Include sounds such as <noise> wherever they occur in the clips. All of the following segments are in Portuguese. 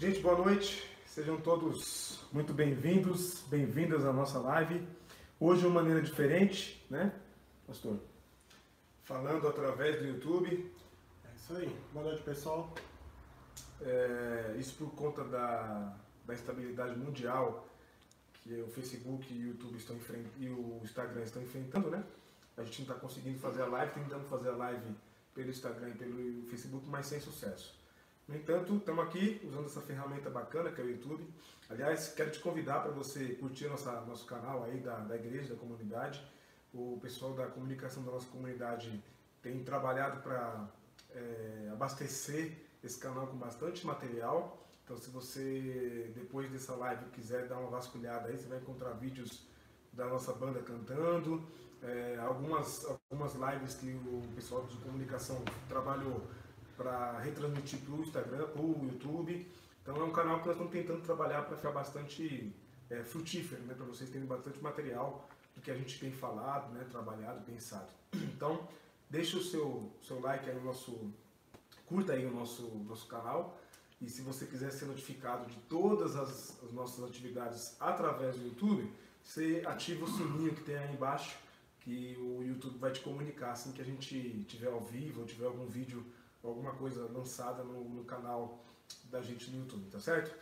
Gente, boa noite. Sejam todos muito bem-vindos, bem-vindas à nossa live. Hoje de uma maneira diferente, né, pastor? Falando através do YouTube. É isso aí. Boa noite, pessoal. É, isso por conta da, da instabilidade mundial que o Facebook e o YouTube estão e o Instagram estão enfrentando, né? A gente não está conseguindo fazer a live, tentando fazer a live pelo Instagram e pelo Facebook, mas sem sucesso. No entanto, estamos aqui usando essa ferramenta bacana que é o YouTube. Aliás, quero te convidar para você curtir nossa, nosso canal aí da, da igreja, da comunidade. O pessoal da comunicação da nossa comunidade tem trabalhado para é, abastecer esse canal com bastante material. Então, se você, depois dessa live, quiser dar uma vasculhada aí, você vai encontrar vídeos da nossa banda cantando, é, algumas, algumas lives que o pessoal de comunicação trabalhou para retransmitir para o Instagram, para o YouTube. Então é um canal que nós estamos tentando trabalhar para ficar bastante é, frutífero, né, para vocês terem bastante material do que a gente tem falado, né, trabalhado, pensado. <clears throat> Então, deixa o seu, seu like aí no nosso, curta aí o nosso, nosso canal. E se você quiser ser notificado de todas as, as nossas atividades através do YouTube, você ativa o sininho que tem aí embaixo, que o YouTube vai te comunicar assim que a gente tiver ao vivo ou tiver algum vídeo alguma coisa lançada no, no canal da gente no YouTube, tá certo?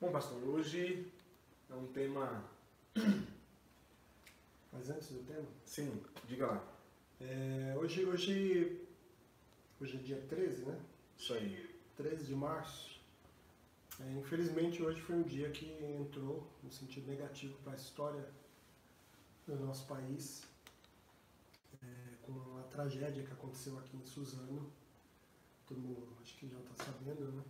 Bom, pastor, hoje é um tema. <clears throat> Mas antes do tema? Sim, diga lá. É, hoje, hoje, hoje é dia 13, né? Isso aí. 13 de março. É, infelizmente, hoje foi um dia que entrou no sentido negativo para a história do nosso país, é, com a tragédia que aconteceu aqui em Suzano todo mundo acho que já está sabendo, né?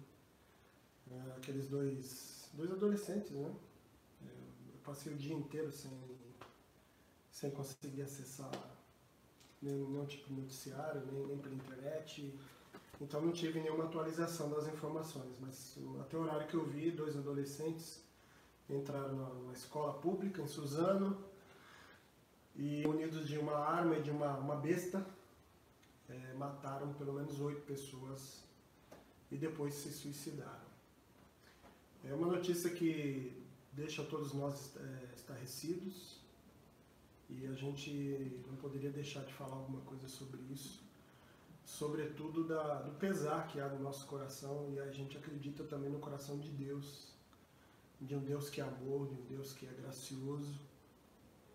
É, aqueles dois, dois adolescentes, né? É, eu passei o dia inteiro sem, sem conseguir acessar nenhum, nenhum tipo de noticiário, nem, nem pela internet. Então não tive nenhuma atualização das informações, mas até o horário que eu vi, dois adolescentes entraram numa escola pública em Suzano e unidos de uma arma e de uma, uma besta, é, mataram pelo menos oito pessoas e depois se suicidaram. É uma notícia que deixa todos nós é, estarrecidos e a gente não poderia deixar de falar alguma coisa sobre isso, sobretudo da, do pesar que há no nosso coração e a gente acredita também no coração de Deus, de um Deus que é amor, de um Deus que é gracioso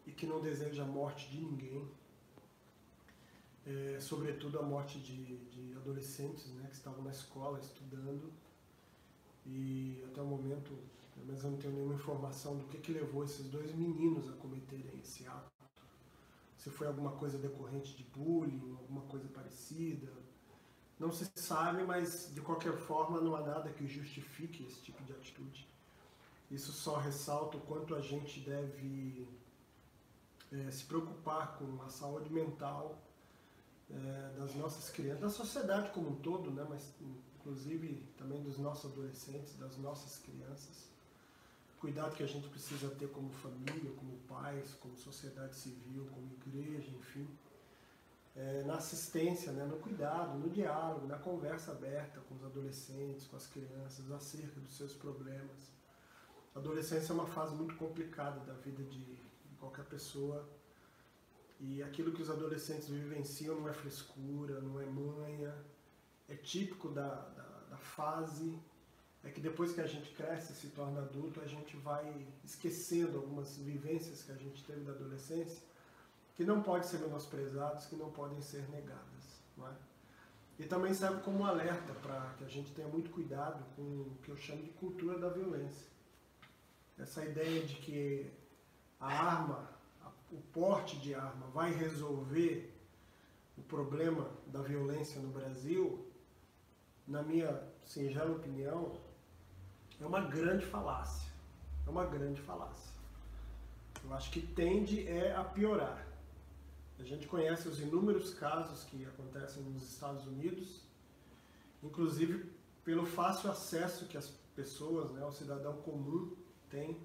e que não deseja a morte de ninguém é, sobretudo a morte de, de adolescentes né, que estavam na escola estudando e até o momento, pelo menos eu não tenho nenhuma informação do que, que levou esses dois meninos a cometerem esse ato. Se foi alguma coisa decorrente de bullying, alguma coisa parecida. Não se sabe, mas de qualquer forma não há nada que justifique esse tipo de atitude. Isso só ressalta o quanto a gente deve é, se preocupar com a saúde mental é, das nossas crianças, da sociedade como um todo, né, mas inclusive também dos nossos adolescentes, das nossas crianças. Cuidado que a gente precisa ter como família, como pais, como sociedade civil, como igreja, enfim. É, na assistência, né, no cuidado, no diálogo, na conversa aberta com os adolescentes, com as crianças, acerca dos seus problemas. A adolescência é uma fase muito complicada da vida de qualquer pessoa e aquilo que os adolescentes vivenciam não é frescura, não é manha, é típico da, da, da fase. É que depois que a gente cresce e se torna adulto, a gente vai esquecendo algumas vivências que a gente teve da adolescência, que não podem ser menosprezadas, que não podem ser negadas. Não é? E também serve como um alerta para que a gente tenha muito cuidado com o que eu chamo de cultura da violência. Essa ideia de que a arma o porte de arma vai resolver o problema da violência no Brasil, na minha singela opinião, é uma grande falácia. É uma grande falácia. Eu acho que tende é a piorar. A gente conhece os inúmeros casos que acontecem nos Estados Unidos, inclusive pelo fácil acesso que as pessoas, né, o cidadão comum tem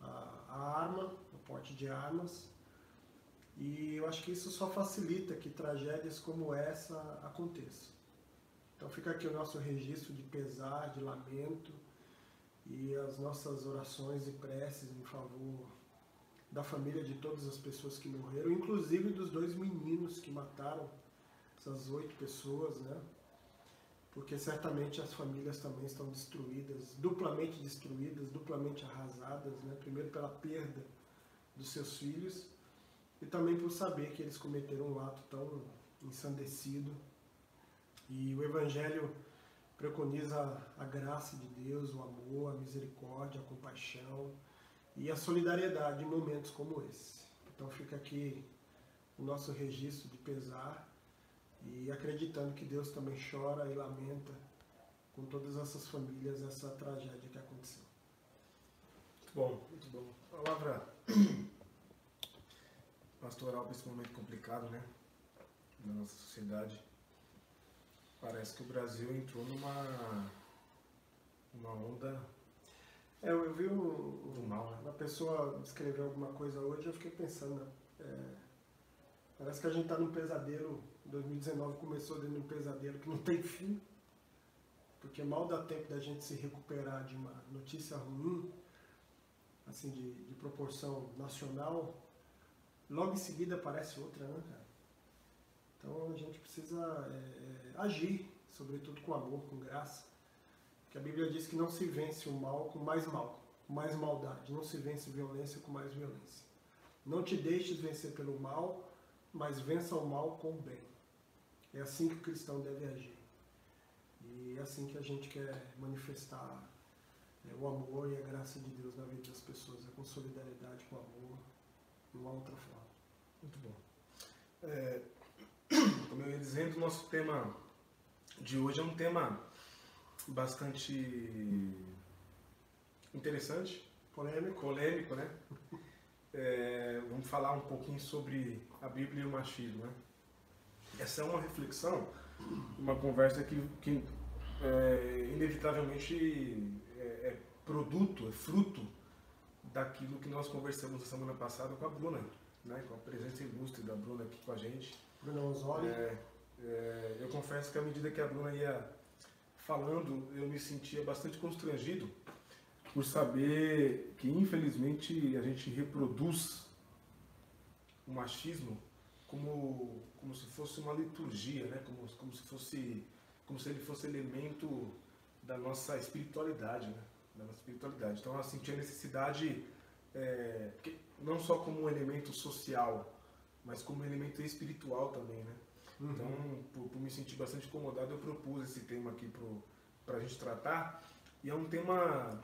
a arma porte de armas. E eu acho que isso só facilita que tragédias como essa aconteçam. Então fica aqui o nosso registro de pesar, de lamento e as nossas orações e preces em favor da família de todas as pessoas que morreram, inclusive dos dois meninos que mataram essas oito pessoas, né? Porque certamente as famílias também estão destruídas, duplamente destruídas, duplamente arrasadas, né? Primeiro pela perda dos seus filhos e também por saber que eles cometeram um ato tão ensandecido. E o Evangelho preconiza a graça de Deus, o amor, a misericórdia, a compaixão e a solidariedade em momentos como esse. Então fica aqui o nosso registro de pesar e acreditando que Deus também chora e lamenta com todas essas famílias essa tragédia que aconteceu. Bom, muito bom. Palavra <clears throat> pastoral para esse momento complicado, né? Na nossa sociedade. Parece que o Brasil entrou numa uma onda é, eu vi um, do mal, né? uma pessoa escrever alguma coisa hoje, eu fiquei pensando, é, parece que a gente está num pesadelo. 2019 começou dentro de um pesadelo que não tem fim, porque mal dá tempo da gente se recuperar de uma notícia ruim, assim, de, de proporção nacional, logo em seguida aparece outra, né, cara? Então a gente precisa é, é, agir, sobretudo com amor, com graça. Porque a Bíblia diz que não se vence o mal com mais mal, com mais maldade. Não se vence violência com mais violência. Não te deixes vencer pelo mal, mas vença o mal com o bem. É assim que o cristão deve agir. E é assim que a gente quer manifestar é, o amor e a graça de Deus na vida das pessoas. É com solidariedade, com amor, uma outra forma. Muito bom. É, <clears throat> como eu ia dizendo, o nosso tema de hoje é um tema bastante interessante. Polêmico. Polêmico, né? É, vamos falar um pouquinho sobre a Bíblia e o machismo, né? Essa é uma reflexão, uma conversa que, que é, inevitavelmente produto, é fruto daquilo que nós conversamos na semana passada com a Bruna, né, com a presença ilustre da Bruna aqui com a gente. Bruna Osório. É, é, eu confesso que à medida que a Bruna ia falando, eu me sentia bastante constrangido por saber que infelizmente a gente reproduz o machismo como, como se fosse uma liturgia, né? como, como se fosse como se ele fosse elemento da nossa espiritualidade, né? Da nossa espiritualidade. Então ela sentia necessidade é, não só como um elemento social, mas como um elemento espiritual também, né? Uhum. Então, por, por, me sentir bastante incomodado, eu propus esse tema aqui para a gente tratar. E é um tema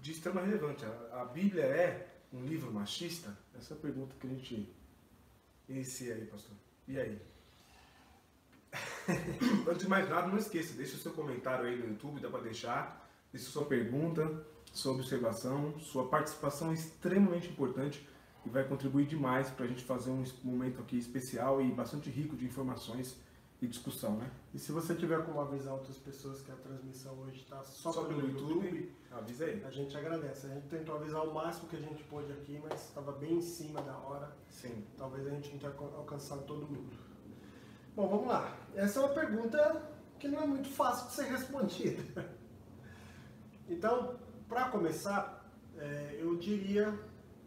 de extrema relevância. A, a, Bíblia é um livro machista? Essa é a pergunta que a gente inicia aí, pastor. E aí? <laughs> Antes de mais nada, não esqueça, deixe o seu comentário aí no YouTube, dá para deixar. Deixe sua pergunta, sua observação, sua participação é extremamente importante e vai contribuir demais para a gente fazer um momento aqui especial e bastante rico de informações e discussão, né? E se você tiver como avisar outras pessoas que a transmissão hoje está só, só, pelo YouTube, YouTube, avisa aí. A gente agradece. A gente tentou avisar o máximo que a gente pôde aqui, mas estava bem em cima da hora. Sim. Talvez a gente não tenha alcançado todo mundo. Bom, vamos lá. Essa é uma pergunta que não é muito fácil de ser respondida. Então, para começar, é, eu diria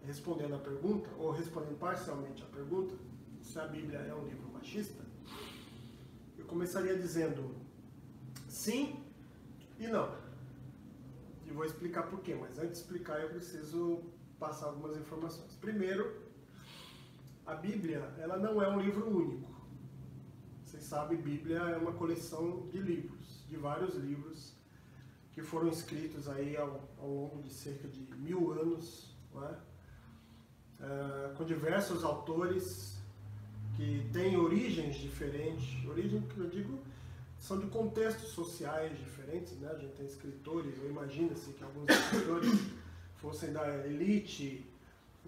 respondendo a pergunta, ou respondendo parcialmente a pergunta, se a Bíblia é um livro machista, eu começaria dizendo sim e não. E vou explicar por quê, mas antes de explicar eu preciso passar algumas informações. Primeiro, a Bíblia, ela não é um livro único. Vocês sabem, Bíblia é uma coleção de livros, de vários livros que foram escritos aí ao, ao longo de cerca de mil anos, não é? Eh, com diversos autores que têm origens diferentes, origem que eu digo são de contextos sociais diferentes, né? A gente tem escritores, eu imagino-se que alguns escritores <coughs> fossem da elite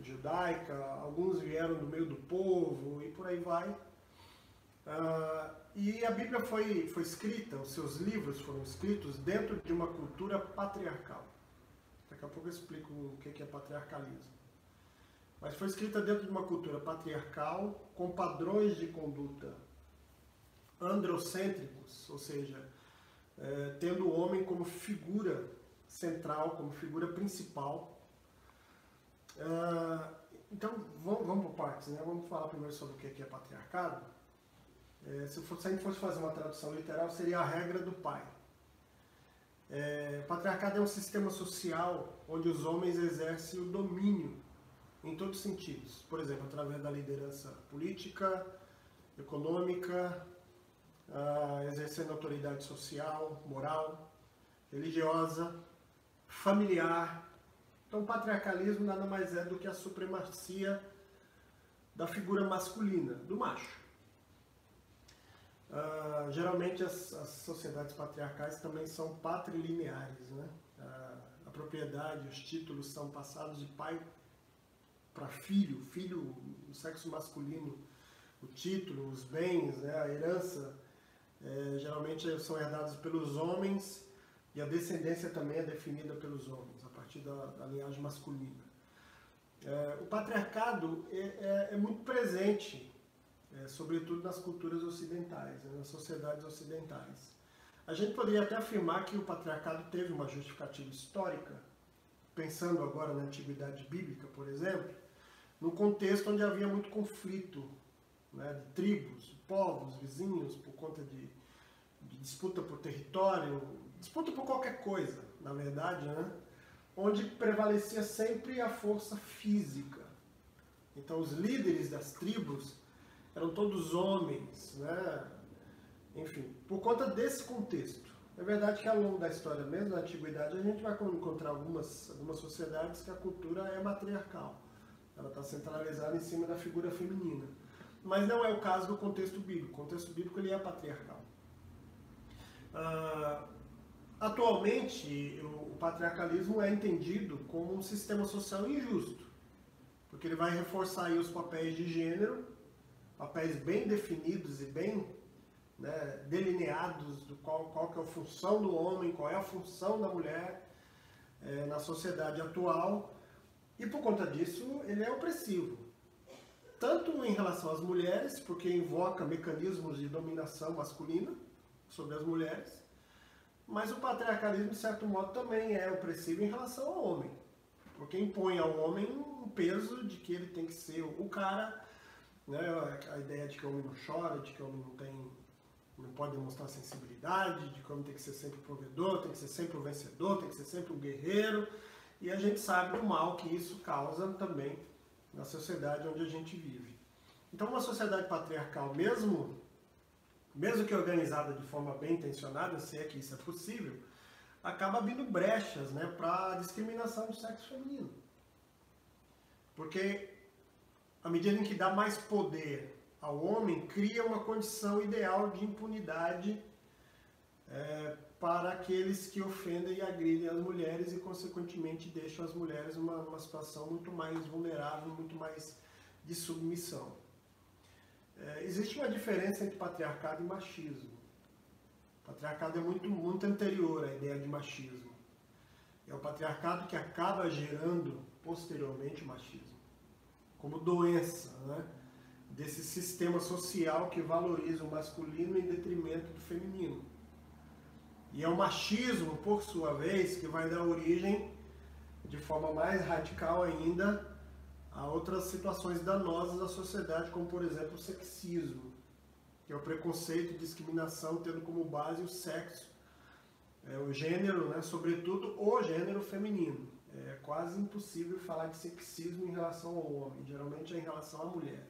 judaica, alguns vieram do meio do povo e por aí vai. Uh, e a Bíblia foi, foi escrita, os seus livros foram escritos dentro de uma cultura patriarcal. Daqui a pouco eu explico o que é patriarcalismo mas foi escrita dentro de uma cultura patriarcal com padrões de conduta androcêntricos, ou seja, é, tendo o homem como figura central, como figura principal. Uh, então, vamos, vamos por partes, né? Vamos falar primeiro sobre o que é patriarcado. É, se, for, se a gente fosse fazer uma tradução literal, seria a regra do pai. É, patriarcado é um sistema social onde os homens exercem o domínio em todos os sentidos. Por exemplo, através da liderança política, econômica, exercendo autoridade social, moral, religiosa, familiar. Então, o patriarcalismo nada mais é do que a supremacia da figura masculina, do macho. Uh, geralmente as, as, sociedades patriarcais também são patrilineares, né? Uh, a propriedade, os títulos são passados de pai para filho, filho, o sexo masculino, o título, os bens, né? a herança, é, geralmente são herdados pelos homens e a descendência também é definida pelos homens, a partir da, da linhagem masculina. É, o patriarcado é, é, é muito presente, é, sobretudo nas culturas ocidentais, né, nas sociedades ocidentais. A gente poderia até afirmar que o patriarcado teve uma justificativa histórica, pensando agora na antiguidade bíblica, por exemplo, no contexto onde havia muito conflito né, de tribos, povos, vizinhos, por conta de, de, disputa por território, disputa por qualquer coisa, na verdade, né, onde prevalecia sempre a força física. Então, os líderes das tribos eram todos homens, né? enfim, por conta desse contexto. É verdade que ao longo da história, mesmo na antiguidade, a gente vai encontrar algumas, algumas sociedades que a cultura é matriarcal. Ela está centralizada em cima da figura feminina. Mas não é o caso do contexto bíblico. O contexto bíblico ele é patriarcal. Uh, atualmente, o, o patriarcalismo é entendido como um sistema social injusto, porque ele vai reforçar os papéis de gênero, papéis bem definidos e bem né, delineados do qual, qual que é a função do homem, qual é a função da mulher é, na sociedade atual, e por conta disso ele é opressivo. Tanto em relação às mulheres, porque invoca mecanismos de dominação masculina sobre as mulheres, mas o patriarcalismo, de certo modo, também é opressivo em relação ao homem, porque impõe ao homem um peso de que ele tem que ser o cara, né? a ideia de que o homem não chora, de que o homem não tem não pode demonstrar sensibilidade, de que o homem tem que ser sempre o provedor, tem que ser sempre o vencedor, tem que ser sempre o guerreiro, e a gente sabe do mal que isso causa também na sociedade onde a gente vive. Então, uma sociedade patriarcal, mesmo, mesmo que organizada de forma bem intencionada, se é que isso é possível, acaba abrindo brechas né, para a discriminação do sexo feminino. Porque, à medida em que dá mais poder ao homem, cria uma condição ideal de impunidade é, para aqueles que ofendem e agridem as mulheres e, consequentemente, deixam as mulheres numa, situação muito mais vulnerável, muito mais de submissão. É, existe uma diferença entre patriarcado e machismo. Patriarcado é muito, muito anterior à ideia de machismo. É o patriarcado que acaba gerando posteriormente o machismo, como doença né, desse sistema social que valoriza o masculino em detrimento do feminino. E é o machismo, por sua vez, que vai dar origem, de forma mais radical ainda, a outras situações danosas da sociedade, como por exemplo o sexismo, que é o preconceito e discriminação tendo como base o sexo, é, o gênero, né, sobretudo o gênero feminino. É quase impossível falar de sexismo em relação ao homem, geralmente é em relação à mulher.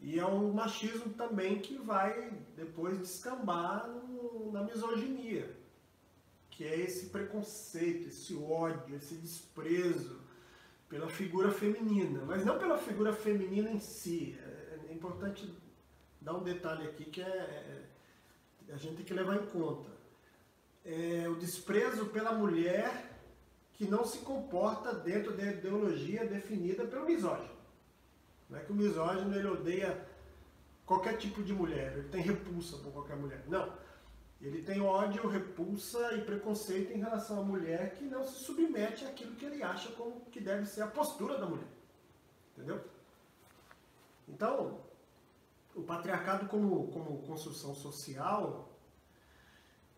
E é um machismo também que vai depois descambar no, na misoginia, que é esse preconceito, esse ódio, esse desprezo pela figura feminina, mas não pela figura feminina em si. É, é importante dar um detalhe aqui que é, é, a gente tem que levar em conta. É o desprezo pela mulher que não se comporta dentro da ideologia definida pelo misógino. Não é que o misógino ele odeia qualquer tipo de mulher, ele tem repulsa por qualquer mulher. Não. Ele tem ódio, repulsa e preconceito em relação à mulher que não se submete àquilo que ele acha como que deve ser a postura da mulher. Entendeu? Então, o patriarcado como, como construção social,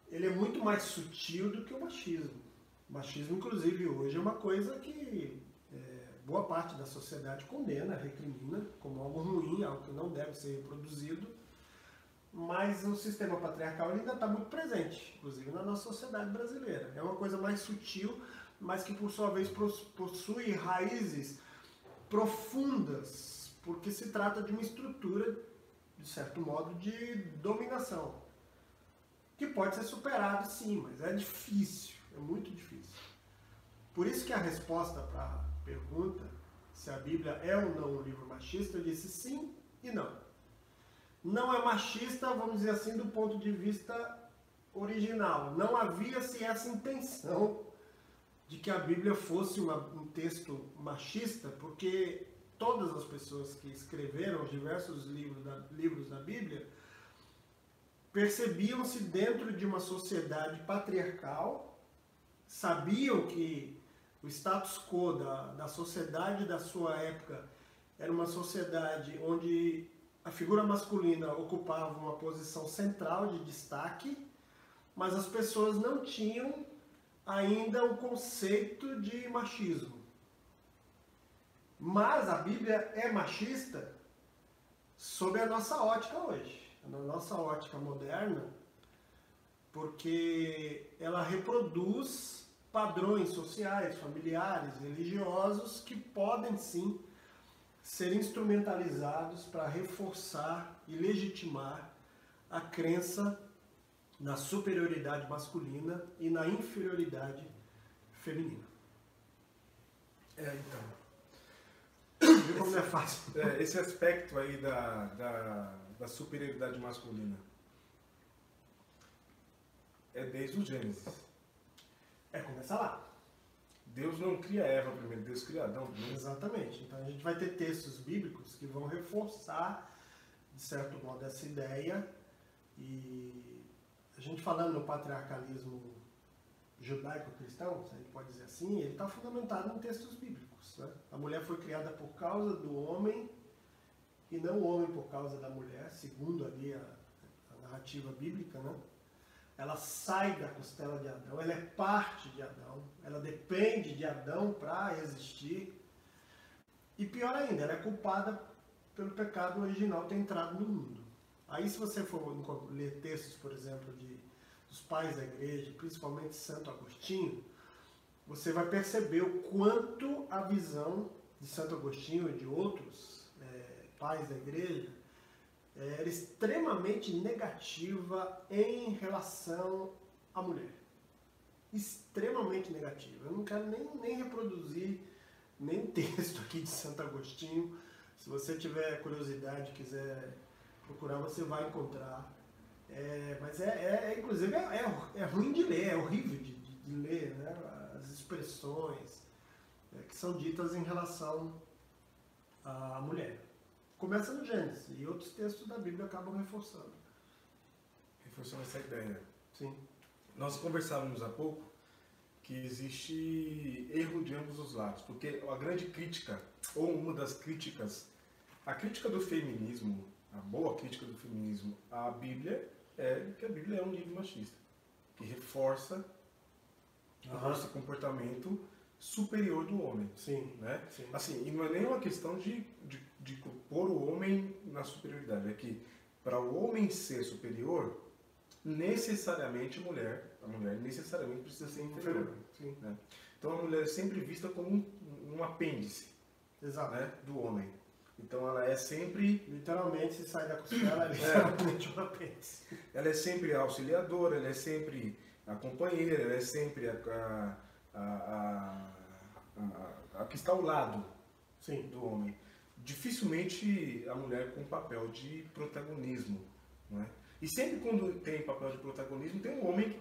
ele é muito mais sutil do que o machismo. Machismo, inclusive, hoje é uma coisa que é, boa parte da sociedade condena, recrimina como algo ruim, algo que não deve ser reproduzido. Mas o sistema patriarcal ainda está muito presente, inclusive na nossa sociedade brasileira. É uma coisa mais sutil, mas que por sua vez possui raízes profundas, porque se trata de uma estrutura, de certo modo, de dominação, que pode ser superado sim, mas é difícil, é muito difícil. Por isso que a resposta para a pergunta se a Bíblia é ou não um livro machista, eu disse sim e não. Não é machista, vamos dizer assim, do ponto de vista original. Não havia-se essa intenção de que a Bíblia fosse uma, um texto machista, porque todas as pessoas que escreveram os diversos livros da, livros da Bíblia percebiam-se dentro de uma sociedade patriarcal, sabiam que o status quo da, da sociedade da sua época era uma sociedade onde a figura masculina ocupava uma posição central de destaque, mas as pessoas não tinham ainda o conceito de machismo. Mas a Bíblia é machista sob a nossa ótica hoje, na nossa ótica moderna, porque ela reproduz padrões sociais, familiares, religiosos que podem sim ser instrumentalizados para reforçar e legitimar a crença na superioridade masculina e na inferioridade feminina. É, então. Viu como é fácil? É, esse aspecto aí da, da, da, superioridade masculina é desde o Gênesis. É, começa lá. Deus não cria Eva primeiro, Deus cria Adão primeiro. Exatamente. Então a gente vai ter textos bíblicos que vão reforçar, de certo modo, essa ideia e a gente falando no patriarcalismo judaico-cristão, se a gente pode dizer assim, ele está fundamentado em textos bíblicos. Né? A mulher foi criada por causa do homem e não o homem por causa da mulher, segundo ali a, a narrativa bíblica. Né? Ela sai da costela de Adão, ela é parte de Adão, ela depende de Adão para existir. E pior ainda, ela é culpada pelo pecado original ter entrado no mundo. Aí se você for ler textos, por exemplo, de, dos pais da igreja, principalmente Santo Agostinho, você vai perceber o quanto a visão de Santo Agostinho e de outros é, pais da igreja era extremamente negativa em relação à mulher. Extremamente negativa. Eu não quero nem, nem reproduzir nem <laughs> texto aqui de Santo Agostinho. Se você tiver curiosidade, quiser procurar você vai encontrar. É, mas é, é, é inclusive, é, é, é, ruim de ler, é horrível de, de, de ler, né? As expressões é, que são ditas em relação à mulher. Começa no Gênesis e outros textos da Bíblia acabam reforçando. Reforçando essa ideia. Sim. Nós conversávamos há pouco que existe erro de ambos os lados, porque a grande crítica, ou uma das críticas, a crítica do feminismo a boa crítica do feminismo à Bíblia é que a Bíblia é um livro machista, que reforça uhum. esse comportamento superior do homem. Sim, né? Sim. Assim, e não é nem uma questão de, de, de pôr o homem na superioridade, é que para o homem ser superior, necessariamente a mulher, a mulher necessariamente precisa ser inferior. Sim. Né? Então a mulher é sempre vista como um, um apêndice Exato. Né, do homem. Então ela é sempre. Literalmente, se sai da costela, é <laughs> literalmente uma apêndice. Ela é sempre a auxiliadora, ela é sempre a companheira, ela é sempre a, a, a, a, a que está ao lado Sim. do homem. Dificilmente a mulher com papel de protagonismo. Não é? E sempre quando tem papel de protagonismo, tem um homem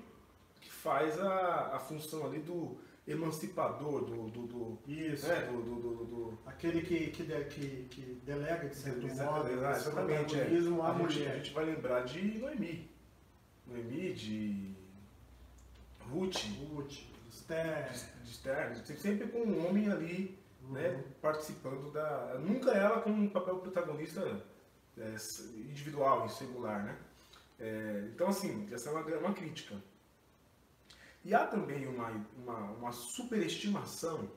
que faz a, a função ali do emancipador do, do, do isso né? do, do, do, aquele que, que, de, que, que delega de certo modo exatamente é. a, a mulher gente, a gente vai lembrar de Noemi Noemi de Ruth Ruth Esther de Esther sempre com um homem ali. Né participando da nunca ela com um papel protagonista é, individual e singular né é, então assim essa é uma, uma crítica E há também uma, uma, uma superestimação,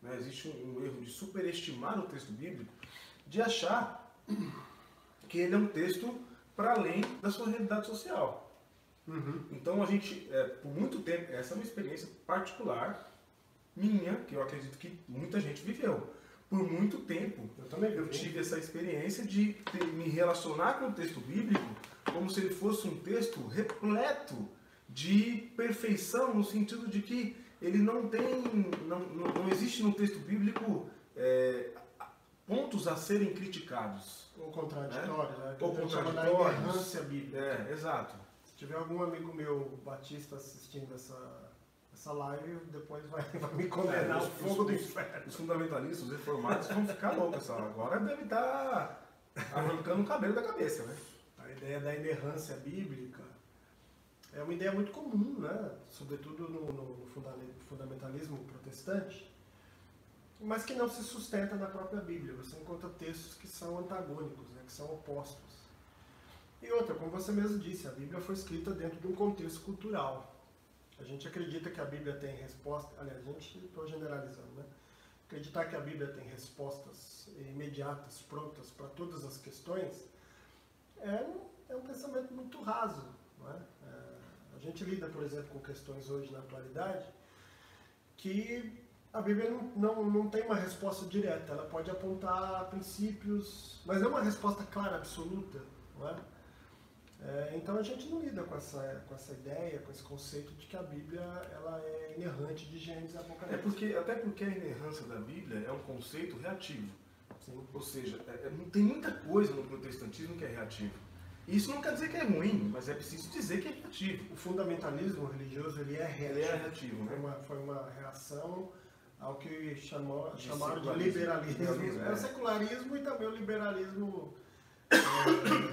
né? existe um, um erro de superestimar o texto bíblico, de achar que ele é um texto para além da sua realidade social. Uhum. Então a gente, é, por muito tempo, essa é uma experiência particular minha, que eu acredito que muita gente viveu. Por muito tempo Eu também eu tive essa experiência de ter- me relacionar com o texto bíblico como se ele fosse um texto repleto de perfeição, no sentido de que ele não tem, não, não, existe no texto bíblico é, pontos a serem criticados. Ou contraditório, né? Que Ou da contraditórios. inerrância bíblica. É, exato. Se tiver algum amigo meu batista assistindo essa, essa live, depois vai, <laughs> vai me condenar É, ao fogo do inferno. Os fundamentalistas, os reformados vão ficar loucos. Agora deve estar arrancando o cabelo da cabeça, né? A ideia da inerrância bíblica é uma ideia muito comum, né? sobretudo no, no- no funda- fundamentalismo protestante, mas que não se sustenta na própria Bíblia. Você encontra textos que são antagônicos, né? que são opostos. E outra, como você mesmo disse, a Bíblia foi escrita dentro de um contexto cultural. A gente acredita que a Bíblia tem resposta, aliás, a gente estou generalizando, né? Acreditar que a Bíblia tem respostas imediatas, prontas para todas as questões, é um, é um pensamento muito raso. Não é? É, a gente lida, por exemplo, com questões hoje na atualidade que a Bíblia não, não, não tem uma resposta direta, ela pode apontar princípios, mas não uma resposta clara, absoluta. Não é? É, então a gente não lida com essa, com essa ideia, com esse conceito de que a Bíblia ela é inerrante de Gênesis É Apocalipse. porque, até porque a inerrância da Bíblia é um conceito reativo. Sim. Ou seja, é- é- tem muita coisa no protestantismo que é reativo. Isso não quer dizer que é ruim, mas é preciso dizer que é reativo. O fundamentalismo religioso ele é reativo. Ele é reativo, Foi né? uma, foi uma reação ao que chamou, chamaram de liberalismo. Liberalismo, É o é. secularismo e também o liberalismo é,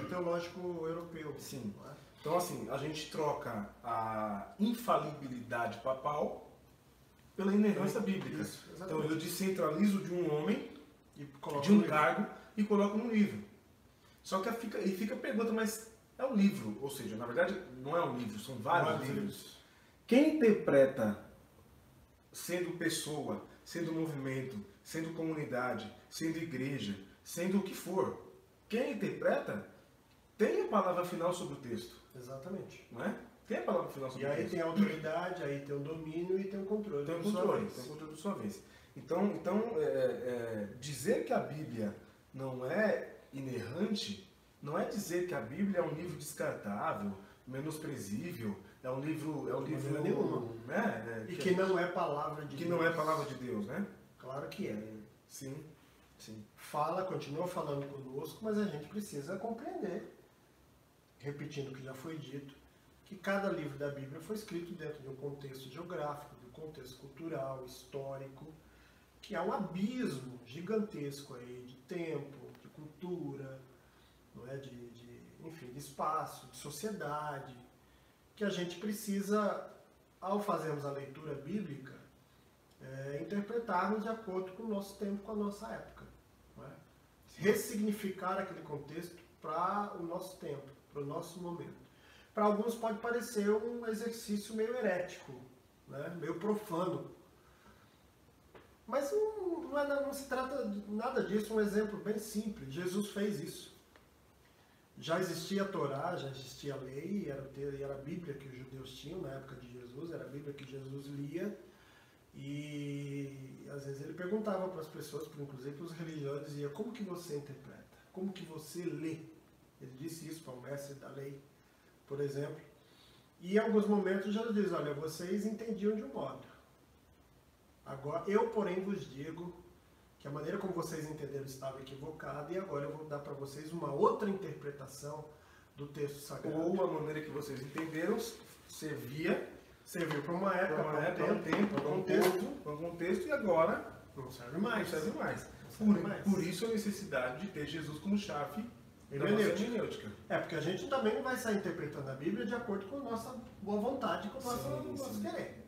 teológico europeu. Sim. é? Então, assim, a gente troca a infalibilidade papal pela inerrância bíblica. Isso, Então, eu descentralizo de um homem, E de um livro. cargo, e coloco no livro. Só que fica, e fica a pergunta, mas é um livro? Ou seja, na verdade, não é um livro, são vários Vários livros. Quem interpreta sendo pessoa, sendo movimento, sendo comunidade, sendo igreja, sendo o que for, quem interpreta tem a palavra final sobre o texto, Exatamente. não é? Tem a palavra final sobre E o aí texto. tem a autoridade, aí tem o domínio e tem o controle. Tem o controle, tem o controle de sua vez. Então, então é, é, dizer que a Bíblia não é inerrante não é dizer que a Bíblia é um livro descartável, menosprezível, é um livro, é um livro, nenhuma. né? é, E que não é palavra de que Deus. não é palavra de Deus, né? Claro que é. Sim, sim. Fala, continua falando conosco, mas a gente precisa compreender, repetindo o que já foi dito, que cada livro da Bíblia foi escrito dentro de um contexto geográfico, de um contexto cultural, histórico, que há um abismo gigantesco aí de tempo, de cultura, não é? de, de, enfim, de espaço, de sociedade, que a gente precisa, ao fazermos a leitura bíblica, é, interpretarmos de acordo com o nosso tempo, com a nossa época. Ressignificar aquele contexto para o nosso tempo, para o nosso momento. Para alguns pode parecer um exercício meio herético, né? meio profano. Mas não, não, é- não se trata de nada disso, um exemplo bem simples. Jesus fez isso. Já existia a Torá, já existia a lei, era, era a Bíblia que os judeus tinham na época de Jesus, era a Bíblia que Jesus lia. E às vezes ele perguntava para as pessoas, inclusive para os religiosos, dizia, como que você interpreta? Como que você lê? Ele disse isso para o mestre da lei, por exemplo. E em alguns momentos Jesus diz, olha, vocês entendiam de um modo. Agora, eu, porém, vos digo que a maneira como vocês entenderam estava equivocada e agora eu vou dar para vocês uma outra interpretação do texto sagrado. Ou a maneira que vocês entenderam servia Serviu para uma época, para um um tempo, para um contexto. para um contexto e agora Não serve não mais. serve mais. Não serve Por, mais. por isso a necessidade de ter Jesus como chave Hermenêutica. É, porque a gente também não vai sair interpretando a Bíblia de acordo com a nossa boa vontade, com o nosso, querer.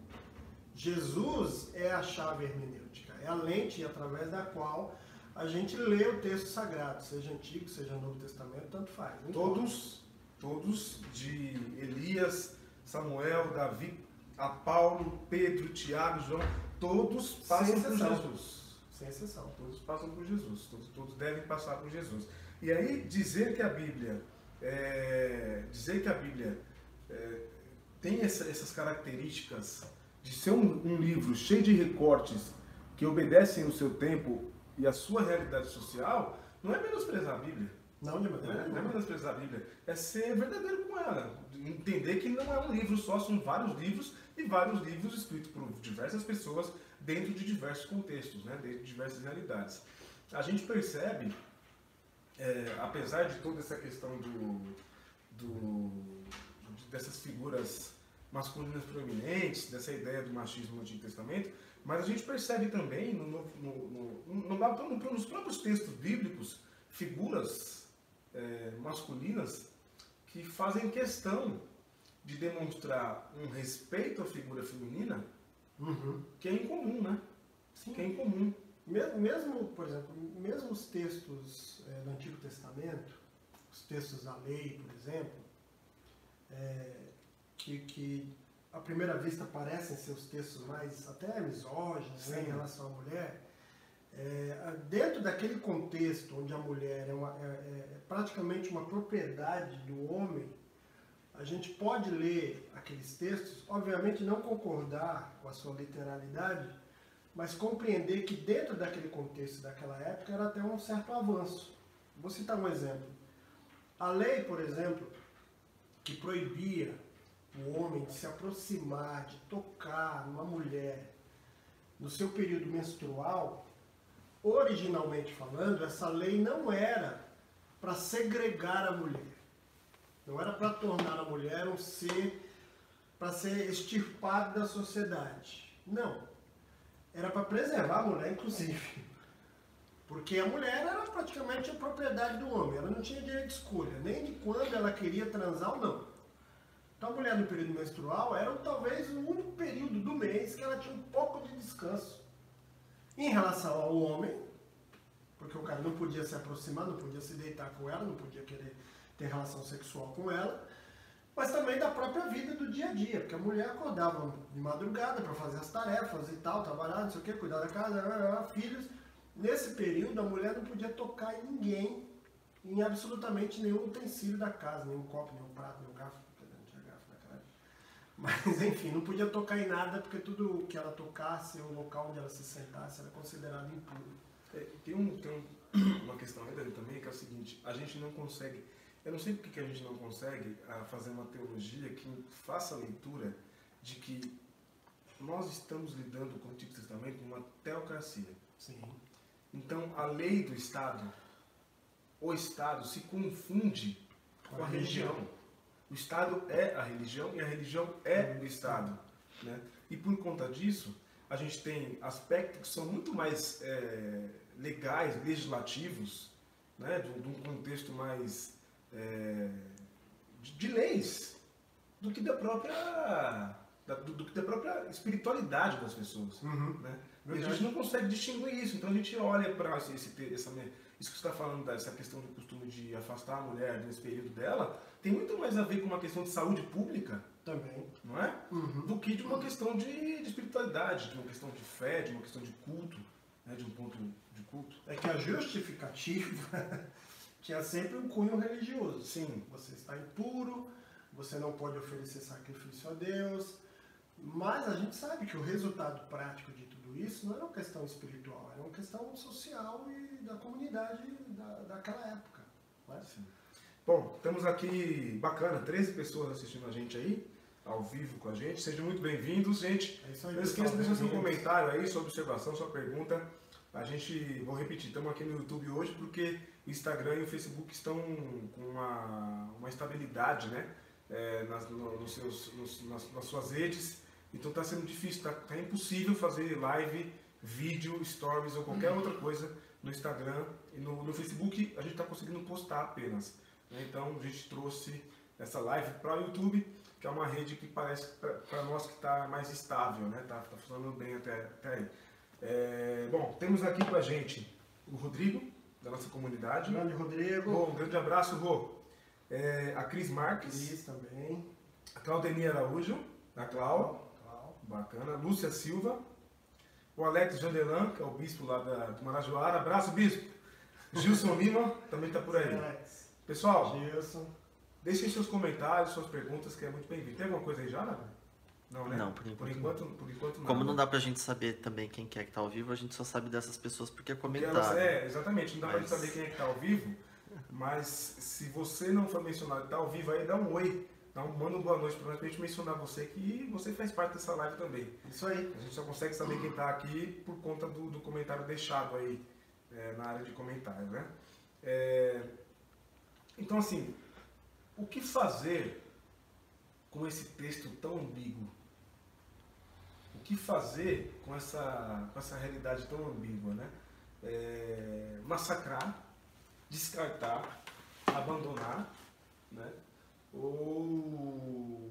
Jesus é a chave hermenêutica, é a lente através da qual a gente lê o texto sagrado, seja Antigo, seja Novo Testamento, tanto faz. não. Todos, todos de Elias, Samuel, Davi, a Paulo, Pedro, Tiago, João, todos passam por Jesus. Sem exceção. Todos passam por Jesus, todos, todos devem passar por Jesus. E aí dizer que a Bíblia, é, dizer que a Bíblia é, tem essa, essas características de ser um, um livro cheio de recortes que obedecem o seu tempo e a sua realidade social, não é menosprezar a Bíblia. Não, de maneira Não é, não é menosprezar a Bíblia, é ser verdadeiro com ela. Entender que não é um livro só, são vários livros e vários livros escritos por diversas pessoas dentro de diversos contextos, né? dentro de diversas realidades. A gente percebe, é, apesar de toda essa questão do, do, dessas figuras masculinas proeminentes, dessa ideia do machismo no Antigo Testamento, mas a gente percebe também no, no, no, no nos próprios textos bíblicos figuras é, masculinas que fazem questão de demonstrar um respeito à figura feminina Uhum. que é incomum, né? Sim. Que é incomum. Mesmo, por exemplo, mesmo os textos é, do Antigo Testamento, os textos da lei, por exemplo, é, que, que à primeira vista parecem ser os textos mais até misóginos né, em relação à mulher, é, dentro daquele contexto onde a mulher é, uma- é- é praticamente uma propriedade do homem, a gente pode ler aqueles textos, obviamente não concordar com a sua literalidade, mas compreender que dentro daquele contexto daquela época era até um certo avanço. Vou citar um exemplo. A lei, por exemplo, que proibia o homem de se aproximar, de tocar numa mulher no seu período menstrual, originalmente falando, essa lei não era para segregar a mulher. Não era para tornar a mulher um ser para ser extirpado da sociedade. Não. Era para preservar a mulher, inclusive. Porque a mulher era praticamente a propriedade do homem. Ela não tinha direito de escolha, nem de quando ela queria transar ou não. Então a mulher no período menstrual era talvez o único período do mês que ela tinha um pouco de descanso. Em relação ao homem, porque o cara não podia se aproximar, não podia se deitar com ela, não podia querer ter relação sexual com ela, mas também da própria vida do dia a dia, porque a mulher acordava de madrugada para fazer as tarefas e tal, trabalhar, não sei o que, cuidar da casa, filhos. Nesse período, a mulher não podia tocar em ninguém, em absolutamente nenhum utensílio da casa, nenhum copo, nenhum prato, nenhum garfo, garfo. Mas, <laughs> enfim, não podia tocar em nada, porque tudo que ela tocasse, o local onde ela se sentasse, era considerado impuro. É, tem um, tem um- <coughs> uma questão ainda também que é o seguinte, a gente não consegue, eu não sei por que a gente não consegue ah, fazer uma teologia que faça a leitura de que nós estamos lidando com o Antigo Testamento numa teocracia. Sim. Então a lei do Estado, o Estado se confunde com a religião. O Estado é a religião e a religião é o Estado. Né? E por conta disso, a gente tem aspectos que são muito mais é, legais, legislativos, né? de, de um contexto mais é, de, de leis, do que da própria da, do, do que da própria espiritualidade das pessoas. Uhum. Né? E a gente não consegue distinguir isso. Então a gente olha para esse, esse, essa, isso que você está falando, dessa questão do costume de afastar a mulher nesse período dela, tem muito mais a ver com uma questão de saúde pública, Também. não é? Uhum. Do que de uma questão de, de espiritualidade, de uma questão de fé, de uma questão de culto, né? de um ponto de culto. É que a justificativa tinha sempre um cunho religioso. Sim, Você está impuro, você não pode oferecer sacrifício a Deus. Mas a gente sabe que o resultado prático de tudo isso não era uma questão espiritual, era uma questão social e da comunidade da, daquela época. não é? sim. Bom, estamos aqui, bacana, 13 pessoas assistindo a gente aí, ao vivo com a gente. Sejam muito bem-vindos, gente. É aí, Não esqueça de deixar seu comentário aí, sua observação, sua pergunta. A gente, vou repetir, estamos aqui no YouTube hoje porque o Instagram e o Facebook estão com uma, uma estabilidade, né? É, nas, no- nos seus, nos- nas, nas suas redes. Então está sendo difícil, está impossível fazer live, vídeo, stories ou qualquer outra coisa no Instagram e no, no Facebook a gente está conseguindo postar apenas. né? Então a gente trouxe essa live para o YouTube, que é uma rede que parece para nós que está mais estável, né? Tá, tá funcionando bem até, até aí. É, bom, temos aqui com a gente o Rodrigo, da nossa comunidade. Grande Rodrigo, Rô, um grande abraço, Rô. É, a Cris Marques, Cris também. a Claudemir Araújo, a Clau, Bacana. Lúcia Silva. O Alex Jandelan, que é o bispo lá da, do Marajoara. Abraço, bispo. Gilson <laughs> Lima também está por aí. Alex. Pessoal, Gilson. deixem seus comentários, suas perguntas, que é muito bem-vindo. Tem alguma coisa aí já, Nara? Não, né? Não, por enquanto Por enquanto, por enquanto não. Como não dá pra gente saber também quem que é que tá ao vivo, a gente só sabe dessas pessoas porque é Porque elas- é, exatamente. Não dá pra Mas- gente saber quem é que tá ao vivo, mas se você não for mencionado e tá ao vivo aí, dá um oi. Dá um, manda uma boa noite pra nós pra gente mencionar você que você faz parte dessa live também. Isso aí. A gente só consegue saber quem tá aqui por conta do, do comentário deixado aí é, na área de comentário, né? É, então, assim, o que fazer com esse texto tão ambíguo? Que fazer com essa, com essa realidade tão ambígua, né? É, massacrar, descartar, abandonar, né? Ou,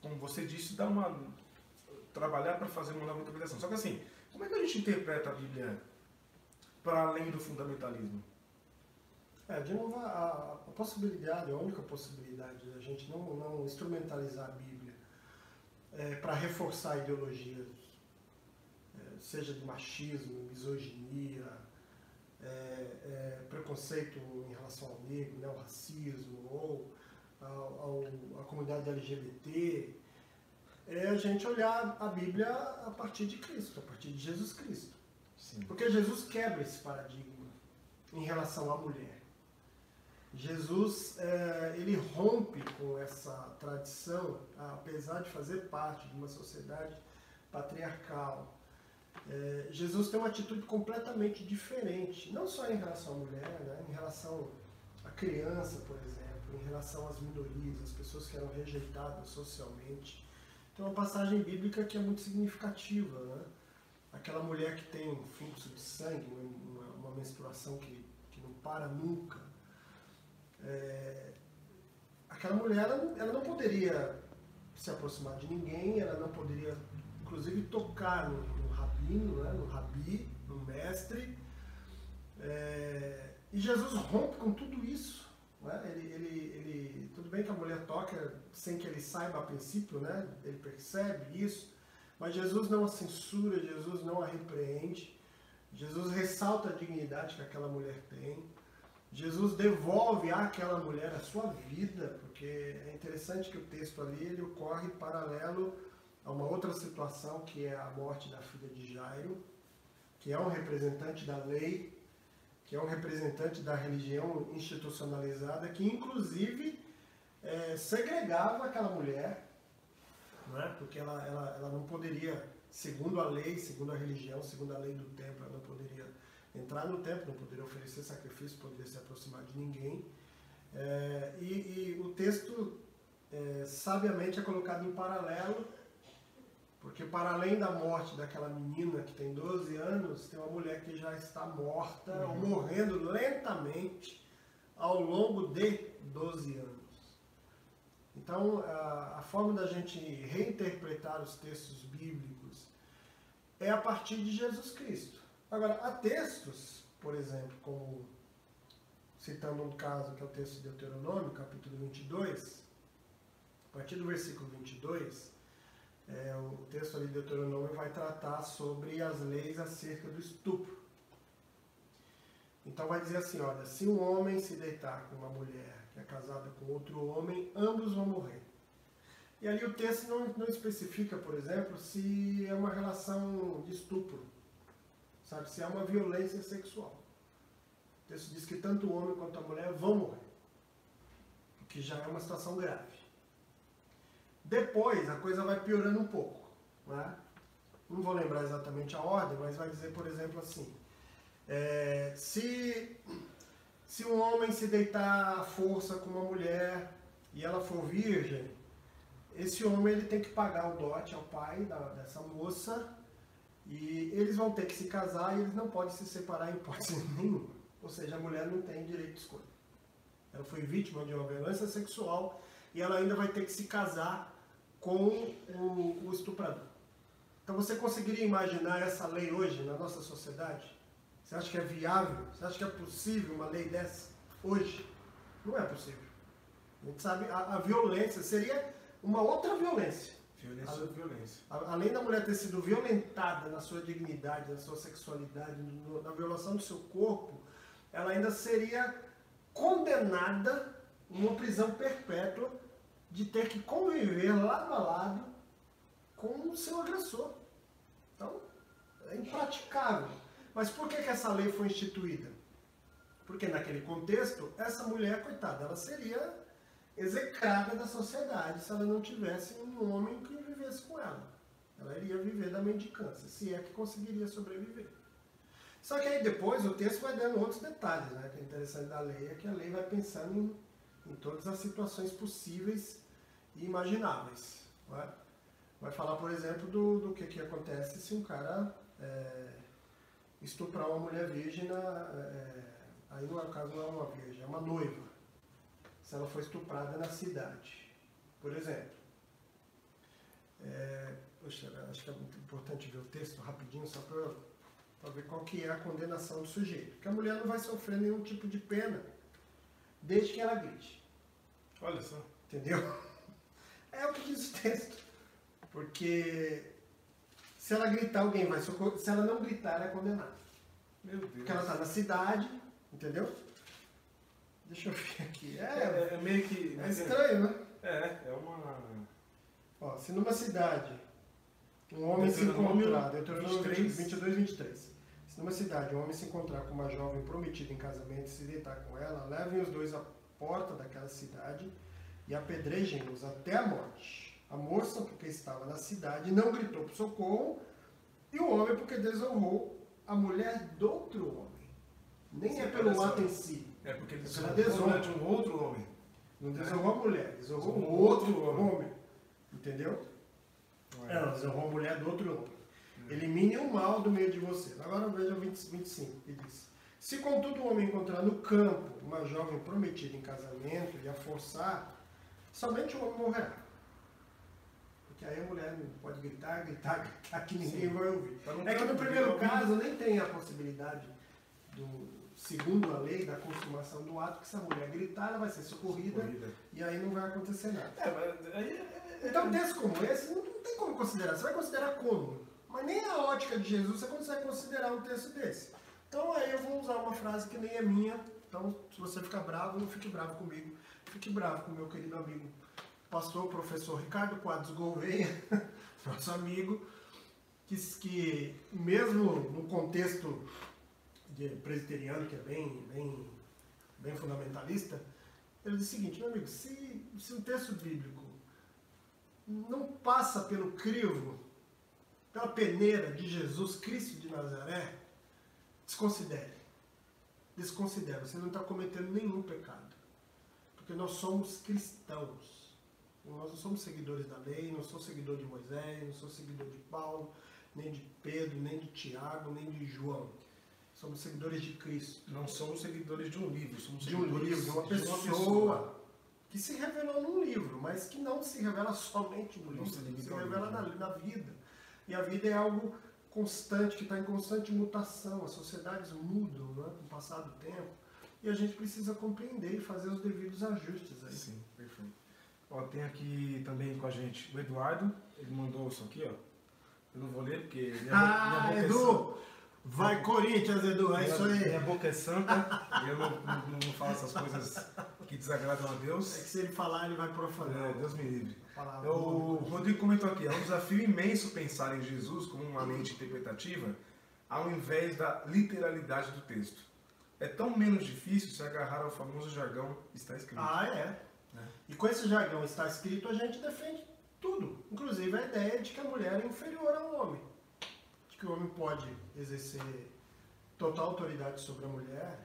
como você disse, dar uma trabalhar para fazer uma nova interpretação. Só que assim, como é que a gente interpreta a Bíblia para além do fundamentalismo? É, de novo, a, a possibilidade, a única possibilidade da gente não, não instrumentalizar a Bíblia para reforçar ideologias, é, seja de machismo, misoginia, é, é, preconceito em relação ao negro, né, ao racismo, ou ao, ao, à comunidade LGBT, é a gente olhar a Bíblia a partir de Cristo, a partir de Jesus Cristo. Sim. Porque Jesus quebra esse paradigma em relação à mulher. Jesus eh, ele rompe com essa tradição, apesar de fazer parte de uma sociedade patriarcal. Eh, Jesus tem uma atitude completamente diferente, não só em relação à mulher, né, em relação à criança, por exemplo, em relação às minorias, às pessoas que eram rejeitadas socialmente. Tem uma passagem bíblica que é muito significativa, né? aquela mulher que tem um fluxo de sangue, uma, uma menstruação que, que não para nunca, é, aquela mulher ela, não- ela não poderia se aproximar de ninguém, ela não poderia, inclusive, tocar no, no rabino, né, no rabi, no mestre. É, e Jesus rompe com tudo isso. Né? Ele, ele, ele, tudo bem que a mulher toca sem que ele saiba a princípio, né? ele percebe isso, mas Jesus não a censura, Jesus não a repreende, Jesus ressalta a dignidade que aquela mulher tem, Jesus devolve àquela mulher a sua vida, porque é interessante que o texto ali ele ocorre paralelo a uma outra situação que é a morte da filha de Jairo, que é um representante da lei, que é um representante da religião institucionalizada, que inclusive eh, segregava aquela mulher não é? porque ela, ela, ela não poderia, segundo a lei, segundo a religião, segundo a lei do templo, ela não poderia entrar no templo, não poderia oferecer sacrifício, não poderia se aproximar de ninguém. É, e, e o texto, é, sabiamente, é colocado em paralelo, porque para além da morte daquela menina que tem 12 anos, tem uma mulher que já está morta, ou morrendo lentamente, ao longo de 12 anos. Então, a, a forma da gente reinterpretar os textos bíblicos é a partir de Jesus Cristo. Agora, há textos, por exemplo, como citando um caso que é o texto de Deuteronômio, capítulo 22, a partir do versículo 22, é, o texto ali de Deuteronômio vai tratar sobre as leis acerca do estupro. Então vai dizer assim, olha, se um homem se deitar com uma mulher que é casada com outro homem, ambos vão morrer. E ali o texto não, não especifica, por exemplo, se é uma relação de estupro, sabe, se é uma violência sexual. O texto diz que tanto o homem quanto a mulher vão morrer, o que já é uma situação grave. Depois a coisa vai piorando um pouco. Né? Não vou lembrar exatamente a ordem, mas vai dizer, por exemplo, assim: é, se, se um homem se deitar à força com uma mulher e ela for virgem, esse homem ele tem que pagar o dote ao pai da, dessa moça e eles vão ter que se casar e eles não podem se separar em hipótese <laughs> nenhuma. Ou seja, a mulher não tem direito de escolha. Ela foi vítima de uma violência sexual e ela ainda vai ter que se casar com o, o estuprador. Então você conseguiria imaginar essa lei hoje na nossa sociedade? Você acha que é viável? Você acha que é possível uma lei dessa hoje? Não é possível. A gente sabe, a, a violência seria uma outra violência. Violência sobre violência. Além da mulher ter sido violentada na sua dignidade, na sua sexualidade, no- na violação do seu corpo, ela ainda seria condenada a uma prisão perpétua de ter que conviver lado a lado com o seu agressor. Então, é impraticável. Mas por que, que essa lei foi instituída? Porque naquele contexto, essa mulher, coitada, ela seria execrada da sociedade se ela não tivesse um homem que vivesse com ela. Ela iria viver da mendicância, se é que conseguiria sobreviver. Só que aí depois o texto vai dando outros detalhes, né? Que é interessante da lei é que a lei vai pensando em, em todas as situações possíveis e imagináveis. não é? Vai falar, por exemplo, do, do que, que acontece se um cara é, estuprar uma mulher virgem, é, aí no caso não é uma virgem, é uma noiva se ela foi estuprada na cidade, por exemplo. É, poxa, acho que é muito importante ver o texto rapidinho, só para ver qual que é a condenação do sujeito. Porque a mulher não vai sofrer nenhum tipo de pena, desde que ela grite. Olha só. Entendeu? <laughs> É o que diz o texto. Porque se ela gritar, alguém vai socorrer. Se ela não gritar, ela é condenada. Meu Deus. Porque ela está na cidade, entendeu? Deixa eu ver aqui. É, É, é, é meio que. é estranho, né? É, é uma. Ó, se numa cidade um homem se encontrar, Deuteronômio 23. 22, 23. Se numa cidade um homem se encontrar com uma jovem prometida em casamento e se deitar com ela, levem os dois à porta daquela cidade e apedrejem-nos até a morte. A moça, porque estava na cidade, não gritou por socorro, e o homem, porque desonrou a mulher do outro homem. Nem Sim, é pelo ato em si. É porque ele Ela desonrou desonra. de um outro homem. Não desonrou a mulher, desonrou o outro homem. homem. Entendeu? Não É, não, desonrou a mulher do outro homem. Elimine o mal do meio de vocês. Agora veja o 20 25, que diz. Se contudo o homem encontrar no campo uma jovem prometida em casamento e a forçar, somente o homem morrerá. Porque aí a mulher não pode gritar, gritar, <laughs> gritar, que ninguém Sim. vai ouvir. Não É que no primeiro caso nem tem a possibilidade do, segundo a lei, da consumação do ato, que se a mulher gritar, ela vai ser socorrida Corrida. e aí não vai acontecer nada. É, mas aí. é- é- Então, um texto como esse não, não tem como considerar. Você vai considerar como? Mas nem a ótica de Jesus você consegue considerar um texto desse. Então, aí eu vou usar uma frase que nem é minha. Então, se você ficar bravo, não fique bravo comigo. Fique bravo com o meu querido amigo, pastor, professor Ricardo Quadros Gouveia, <laughs> nosso amigo, que, que mesmo no contexto presbiteriano, que é bem, bem, bem fundamentalista, ele diz o seguinte, meu amigo, se, se um texto bíblico não passa pelo crivo, pela peneira de Jesus Cristo de Nazaré, desconsidere. Desconsidere. Você não está cometendo nenhum pecado. Porque nós somos cristãos. Nós não somos seguidores da lei, não sou seguidor de Moisés, não sou seguidor de Paulo, nem de Pedro, nem de Tiago, nem de João. Somos seguidores de Cristo. Não somos seguidores de um livro, somos De um seguidores livro, de uma pessoa que se revelou num livro, mas que não se revela somente no livro, se se, revela na, na vida. E a vida é algo constante, que está em constante mutação. As sociedades mudam né, com o passar do tempo. E a gente precisa compreender e fazer os devidos ajustes aí. Sim, perfeito. Ó, tem aqui também com a gente o Eduardo, ele mandou isso aqui, ó. Eu não vou ler porque minha, Ah, minha boca é Edu! Vai Corinthians, Edu, é minha, isso aí. Minha boca é santa, eu não, não, não falo essas coisas que desagradam a É que Deus. se ele falar, ele vai profanar. É, Deus me livre. palavra. O Rodrigo comentou aqui, é um desafio imenso pensar em Jesus como uma mente interpretativa, ao invés da literalidade do texto. É tão menos difícil se agarrar ao famoso jargão está escrito. Ah, é. É. E com esse jargão está escrito, a gente defende tudo. Inclusive a ideia de que a mulher é inferior ao homem. Que o homem pode exercer total autoridade sobre a mulher.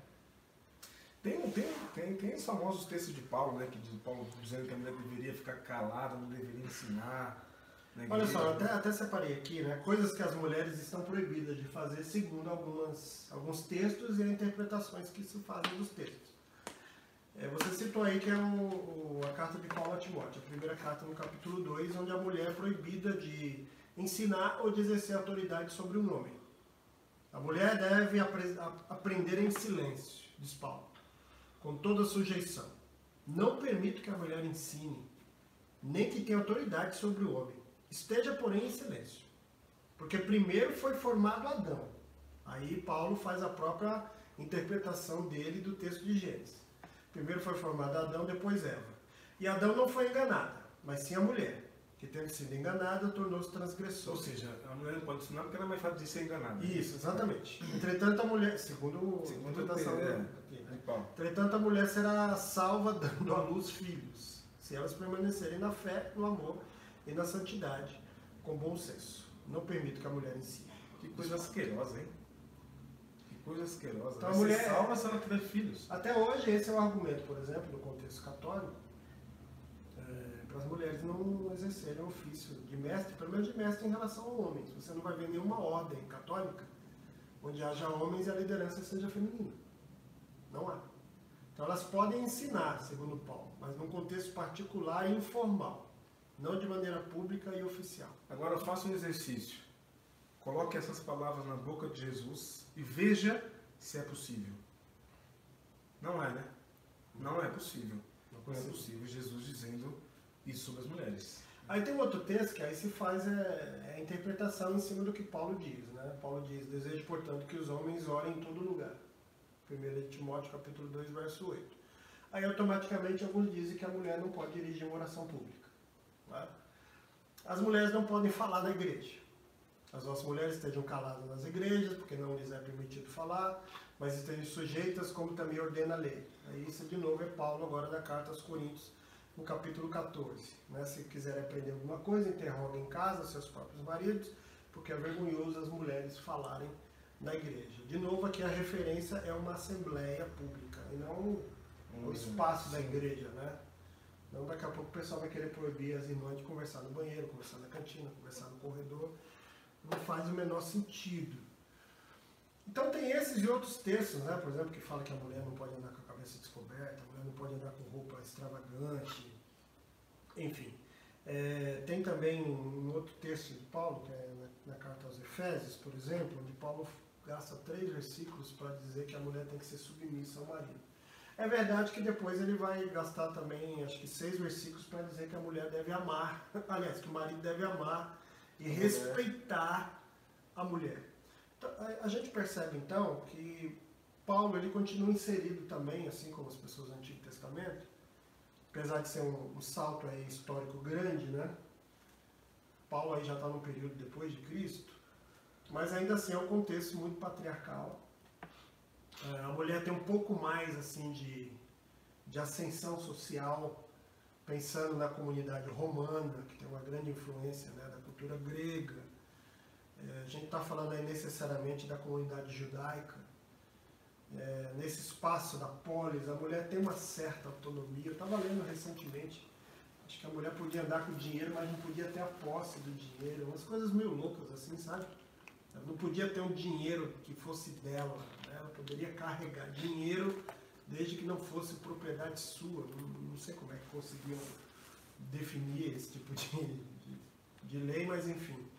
Tem, tem, tem, tem os famosos textos de Paulo, né? Que diz Paulo dizendo que a mulher deveria ficar calada, não deveria ensinar. na Olha só, até, até separei aqui, né? Coisas que as mulheres estão proibidas de fazer segundo algumas, alguns textos e interpretações que se fazem dos textos. É, você citou aí que é o, o- a carta de Paulo a Timóteo, a primeira carta no capítulo 2, onde a mulher é proibida de ensinar ou exercer autoridade sobre um homem. A mulher deve apre- aprender em silêncio, diz Paulo, com toda sujeição. Não permito que a mulher ensine, nem que tenha autoridade sobre o homem. esteja, porém, em silêncio. Porque primeiro foi formado Adão. Aí Paulo faz a própria interpretação dele do texto de Gênesis. Primeiro foi formado Adão, depois Eva. E Adão não foi enganada, mas sim a mulher, que tendo sido enganada, tornou-se transgressor. Ou seja, a mulher não pode ensinar porque ela é mais fácil de ser enganada. Isso, exatamente. Entretanto, a mulher, segundo, Segundo a interpretação é. aqui, né? Entretanto, a mulher será salva dando à luz filhos, se elas permanecerem na fé, no amor e na santidade, com bom senso. Não permito que a mulher ensine. Que coisa asquerosa, hein? Que coisa asquerosa. Então, a Vai mulher- salva se ela tiver filhos. Até hoje, esse é o argumento, por exemplo, no contexto católico, para as mulheres não exercerem o ofício de mestre, pelo menos de mestre em relação ao homem. Você não vai ver nenhuma ordem católica onde haja homens e a liderança seja feminina. Não há. Então elas podem ensinar, segundo Paulo, mas num contexto particular e informal, não de maneira pública e oficial. Agora faça um exercício. Coloque essas palavras na boca de Jesus e veja se é possível. Não é, né? Não é possível. Não é possível Jesus dizendo isso sobre as mulheres. Aí tem um outro texto que aí se faz é, é a interpretação em cima do que Paulo diz. Né? Paulo diz, desejo, portanto, que os homens orem em todo lugar. 1 Timóteo capítulo 2, verso 8. Aí automaticamente alguns dizem que a mulher não pode dirigir uma oração pública. né? As mulheres não podem falar na igreja. As nossas mulheres estejam caladas nas igrejas, porque não lhes é permitido falar, mas estejam sujeitas, como também ordena a lei. Aí isso de novo é Paulo agora da carta aos Coríntios, no capítulo 14. né? Se quiserem aprender alguma coisa, interroguem em casa seus próprios maridos, porque é vergonhoso as mulheres falarem na igreja. De novo, aqui a referência é uma assembleia pública, e não o Hum, espaço da igreja, né? Não daqui a pouco o pessoal vai querer proibir as irmãs de conversar no banheiro, conversar na cantina, conversar no corredor. Não faz o menor sentido. Então tem esses e outros textos, né? Por exemplo, que fala que a mulher não pode andar com cabeça descoberta, a mulher não pode andar com roupa extravagante, enfim. É, tem também um outro texto de Paulo, que é na, na carta aos Efésios, por exemplo, onde Paulo gasta três versículos para dizer que a mulher tem que ser submissa ao marido. É verdade que depois ele vai gastar também, acho que seis versículos para dizer que a mulher deve amar, <laughs> aliás, que o marido deve amar e respeitar a mulher. Então, a gente percebe então que Paulo ele continua inserido também, assim como as pessoas do Antigo Testamento, apesar de ser um, um salto aí histórico grande, né? Paulo aí já está no período depois de Cristo, mas ainda assim é um contexto muito patriarcal. É, a mulher tem um pouco mais assim de, de ascensão social, pensando na comunidade romana, que tem uma grande influência né, da cultura grega. É, a gente está falando aí necessariamente da comunidade judaica. É, nesse espaço da polis, a mulher tem uma certa autonomia. Eu estava lendo recentemente, acho que a mulher podia andar com dinheiro, mas não podia ter a posse do dinheiro. Umas coisas meio loucas assim, sabe? Ela não podia ter um dinheiro que fosse dela. né? Ela poderia carregar dinheiro desde que não fosse propriedade sua. Não, não sei como é que conseguiam definir esse tipo de, de, de lei, mas enfim.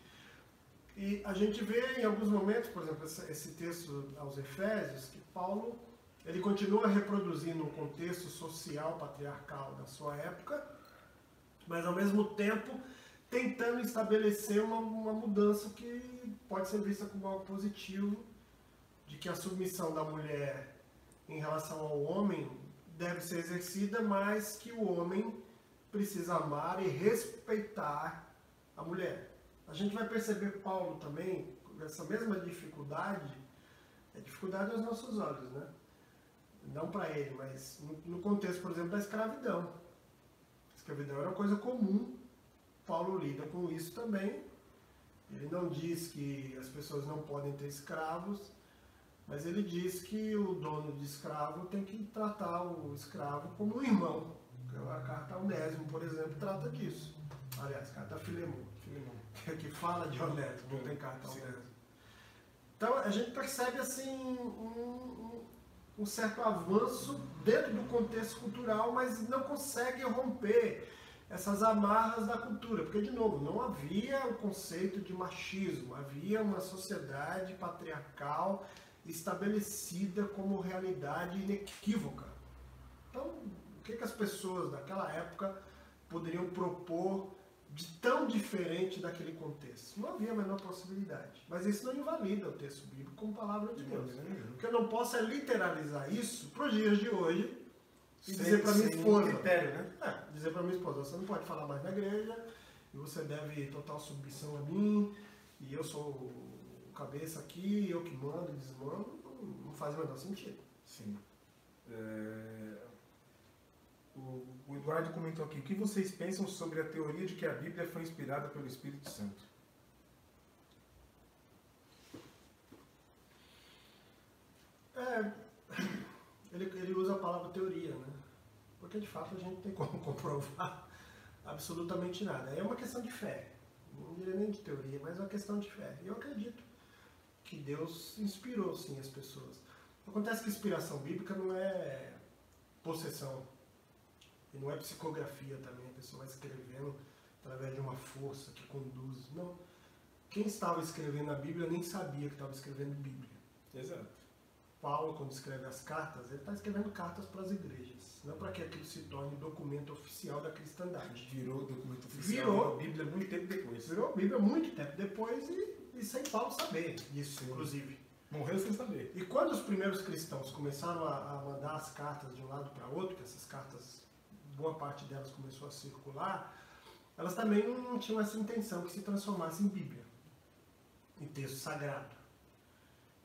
E a gente vê em alguns momentos, por exemplo, esse, texto aos Efésios, que Paulo ele continua reproduzindo um contexto social patriarcal da sua época, mas ao mesmo tempo tentando estabelecer uma, uma mudança que pode ser vista como algo positivo, de que a submissão da mulher em relação ao homem deve ser exercida, mas que o homem precisa amar e respeitar a mulher. A gente vai perceber Paulo também, essa mesma dificuldade, é dificuldade aos nossos olhos, né? Não para ele, mas no, contexto, por exemplo, da escravidão. A escravidão era uma coisa comum, Paulo lida com isso também. Ele não diz que as pessoas não podem ter escravos, mas ele diz que o dono de escravo tem que tratar o escravo como um irmão. A carta Onésimo, por exemplo, trata disso. Aliás, carta Filemon, <laughs> Que fala de Onésimo, não tem carta Sim. Então a gente percebe assim um, um- um certo avanço dentro do contexto cultural, mas não consegue romper essas amarras da cultura, porque de novo não havia o conceito de machismo, havia uma sociedade patriarcal estabelecida como realidade inequívoca. Então, o que, que as pessoas daquela época poderiam propor de tão diferente daquele contexto. Não havia a menor possibilidade. Mas isso não invalida o texto bíblico como palavra de Deus. O que eu não posso é literalizar isso para os dias de hoje e Sem- dizer para minha esposa. critério, né? É, dizer para minha esposa, você não pode falar mais na igreja, e você deve total submissão a mim, e eu sou o cabeça aqui, eu que mando e desmando, não, não faz o menor sentido. Sim. É, O, Eduardo comentou aqui, o que vocês pensam sobre a teoria de que a Bíblia foi inspirada pelo Espírito Santo? É, ele, ele usa a palavra teoria, né? Porque de fato a gente tem como <laughs> comprovar absolutamente nada. É uma questão de fé. Não diria nem de teoria, mas é uma questão de fé. Eu acredito que Deus inspirou sim as pessoas. Acontece que inspiração bíblica não é possessão. E não é psicografia também, a pessoa vai escrevendo através de uma força que conduz. Não. Quem estava escrevendo a Bíblia nem sabia que estava escrevendo Bíblia. Exato. Paulo, quando escreve as cartas, ele está escrevendo cartas para as igrejas, não para que aquilo se torne documento oficial da cristandade. Virou documento oficial Virou. Bíblia muito tempo depois. Virou a Bíblia muito tempo depois e, e sem Paulo saber disso, Sim. inclusive. Morreu sem saber. E quando os primeiros cristãos começaram a, a mandar as cartas de um lado para outro, que essas cartas, boa parte delas começou a circular, elas também não tinham essa intenção que se transformasse em Bíblia, em texto sagrado.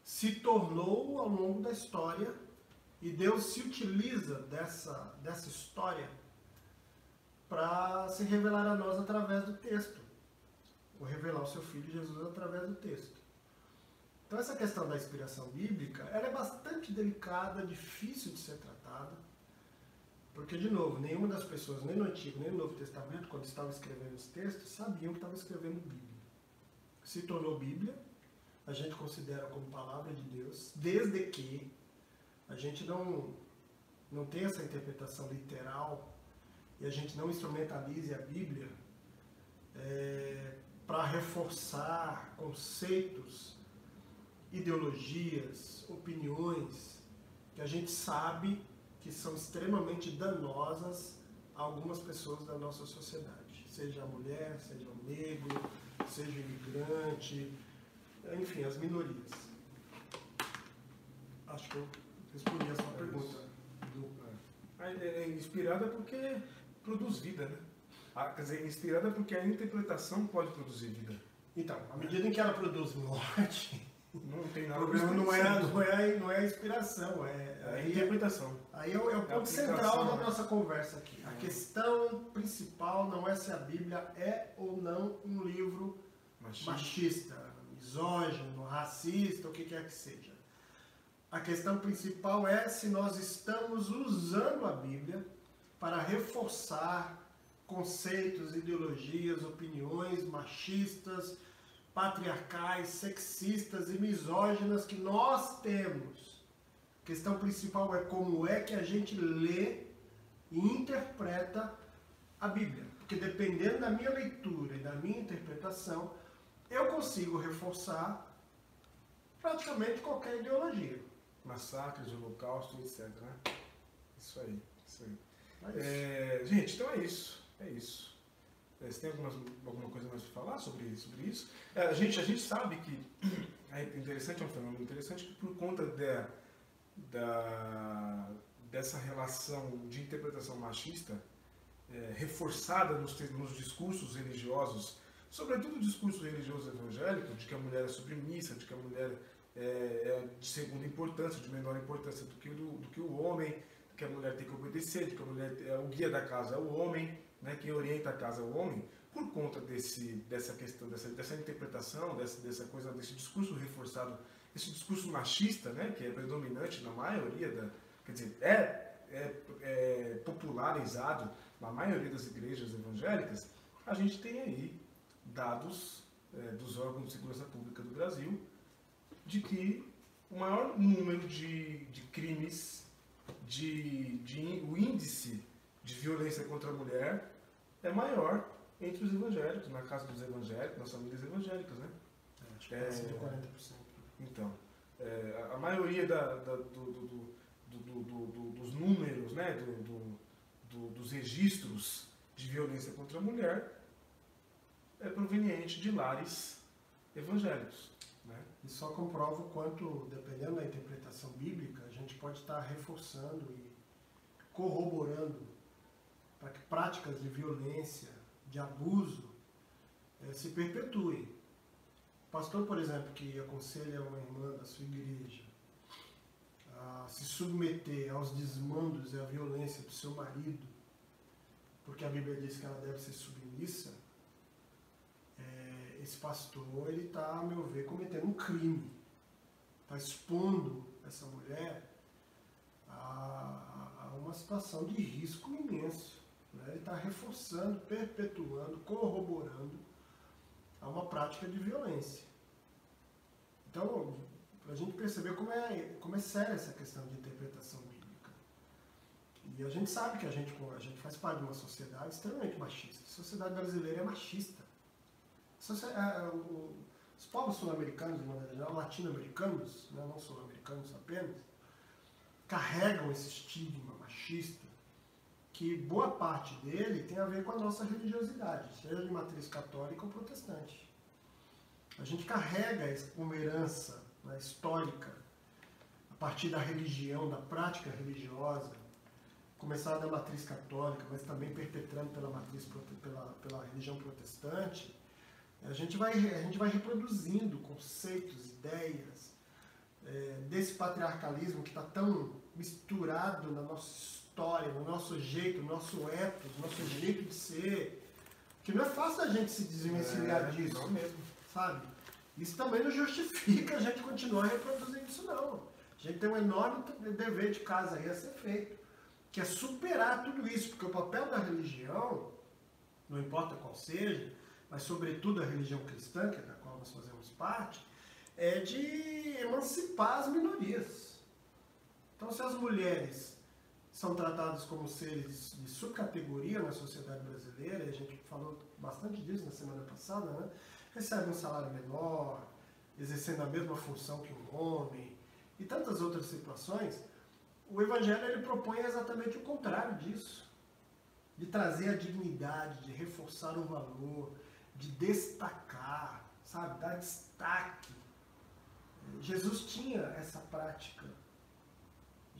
Se tornou ao longo da história e Deus se utiliza dessa, dessa história para se revelar a nós através do texto, ou revelar o seu filho Jesus através do texto. Então essa questão da inspiração bíblica, ela é bastante delicada, difícil de ser tratada, porque de novo, nenhuma das pessoas, nem no Antigo, nem no Novo Testamento, quando estavam escrevendo os textos, sabiam que estavam escrevendo Bíblia. Se tornou Bíblia, a gente considera como palavra de Deus, desde que a gente não não tem essa interpretação literal e a gente não instrumentalize a Bíblia para reforçar conceitos ideologias, opiniões que a gente sabe que são extremamente danosas a algumas pessoas da nossa sociedade, seja a mulher, seja o negro, seja o imigrante, enfim, as minorias. Acho que eu respondi a sua pergunta. É, é inspirada porque produz vida, né? Ah, quer dizer, inspirada porque a interpretação pode produzir vida. Então, à medida em que ela produz morte, Não tem o nada problema com não é, não, é, não é inspiração, é. É é- interpretação. Aí é o, é o É ponto aplicação, central da né? nossa conversa aqui. A Uhum. questão principal não é se a Bíblia é ou não um livro Machismo. machista, misógino, racista, o que quer que seja. A questão principal é se nós estamos usando a Bíblia para reforçar conceitos, ideologias, opiniões machistas, patriarcais, sexistas e misóginas que nós temos. A questão principal é como é que a gente lê e interpreta a Bíblia. Porque dependendo da minha leitura e da minha interpretação, eu consigo reforçar praticamente qualquer ideologia. Massacres, holocausto, etc. Né? Isso aí. Isso aí. É. É, gente, então é isso. É isso. Você tem algumas, alguma coisa mais para falar sobre, sobre isso? É, a, gente, a gente sabe que <clears throat> é interessante, é um fenômeno interessante que por conta da, da, dessa relação de interpretação machista é, reforçada nos, nos discursos religiosos, sobretudo o discurso religioso evangélico, de que a mulher é submissa, de que a mulher é, é de segunda importância, de menor importância do que, o, do que o homem, que a mulher tem que obedecer, de que a mulher é o guia da casa é o homem, né, quem orienta a casa é o homem, por conta desse, dessa questão, dessa, dessa interpretação, dessa, dessa coisa, desse discurso reforçado, esse discurso machista, né, que é predominante na maioria da, quer dizer, é, é, é popularizado na maioria das igrejas evangélicas, a gente tem aí dados é, dos órgãos de segurança pública do Brasil de que o maior número de, de crimes, de, de, o índice de violência contra a mulher é maior entre os evangélicos, na casa dos evangélicos, nas famílias evangélicas, né? Acho que É. de 40%. Então, é, a- maioria da- da- do- do- do- do- do- do- dos números, né, do- do- do- dos registros de violência contra a mulher é proveniente de lares evangélicos. Né? E só comprova o quanto, dependendo da interpretação bíblica, a gente pode estar reforçando e corroborando para que práticas de violência, de abuso, eh, se perpetuem. O pastor, por exemplo, que aconselha uma irmã da sua igreja a se submeter aos desmandos e à violência do seu marido, porque a Bíblia diz que ela deve ser submissa, é, esse pastor ele está, a meu ver, cometendo um crime, está expondo essa mulher a, a, uma situação de risco imenso. Né? Ele está reforçando, perpetuando, corroborando a uma prática de violência. Então, para a gente perceber como é, como é séria essa questão de interpretação bíblica. E a gente sabe que a gente, a gente faz parte de uma sociedade extremamente machista. A sociedade brasileira é machista. Os povos sul-americanos, de maneira geral, latino-americanos, né, não sul-americanos apenas, carregam esse estigma machista que boa parte dele tem a ver com a nossa religiosidade, seja de matriz católica ou protestante. A gente carrega uma herança né, histórica a partir da religião, da prática religiosa, começar da matriz católica, mas também perpetrando pela matriz pela, pela religião protestante, a gente vai, a gente vai reproduzindo conceitos, ideias é, desse patriarcalismo que está tão misturado na nossa história, no nosso jeito, no nosso ethos, no nosso jeito de ser, que não é fácil a gente se desvencilhar é, disso. Não mesmo. Sabe? Isso também não justifica a gente continuar reproduzindo isso, não. A gente tem um enorme dever de casa aí a ser feito, que é superar tudo isso, porque o papel da religião, não importa qual seja, mas sobretudo a religião cristã, que é da qual nós fazemos parte, é de emancipar as minorias. Então, se as mulheres são tratadas como seres de subcategoria na sociedade brasileira, e a gente falou bastante disso na semana passada, né? recebem um salário menor, exercendo a mesma função que um homem, e tantas outras situações, o Evangelho ele propõe exatamente o contrário disso. De trazer a dignidade, de reforçar o valor, de destacar, sabe? Dar destaque. Jesus tinha essa prática.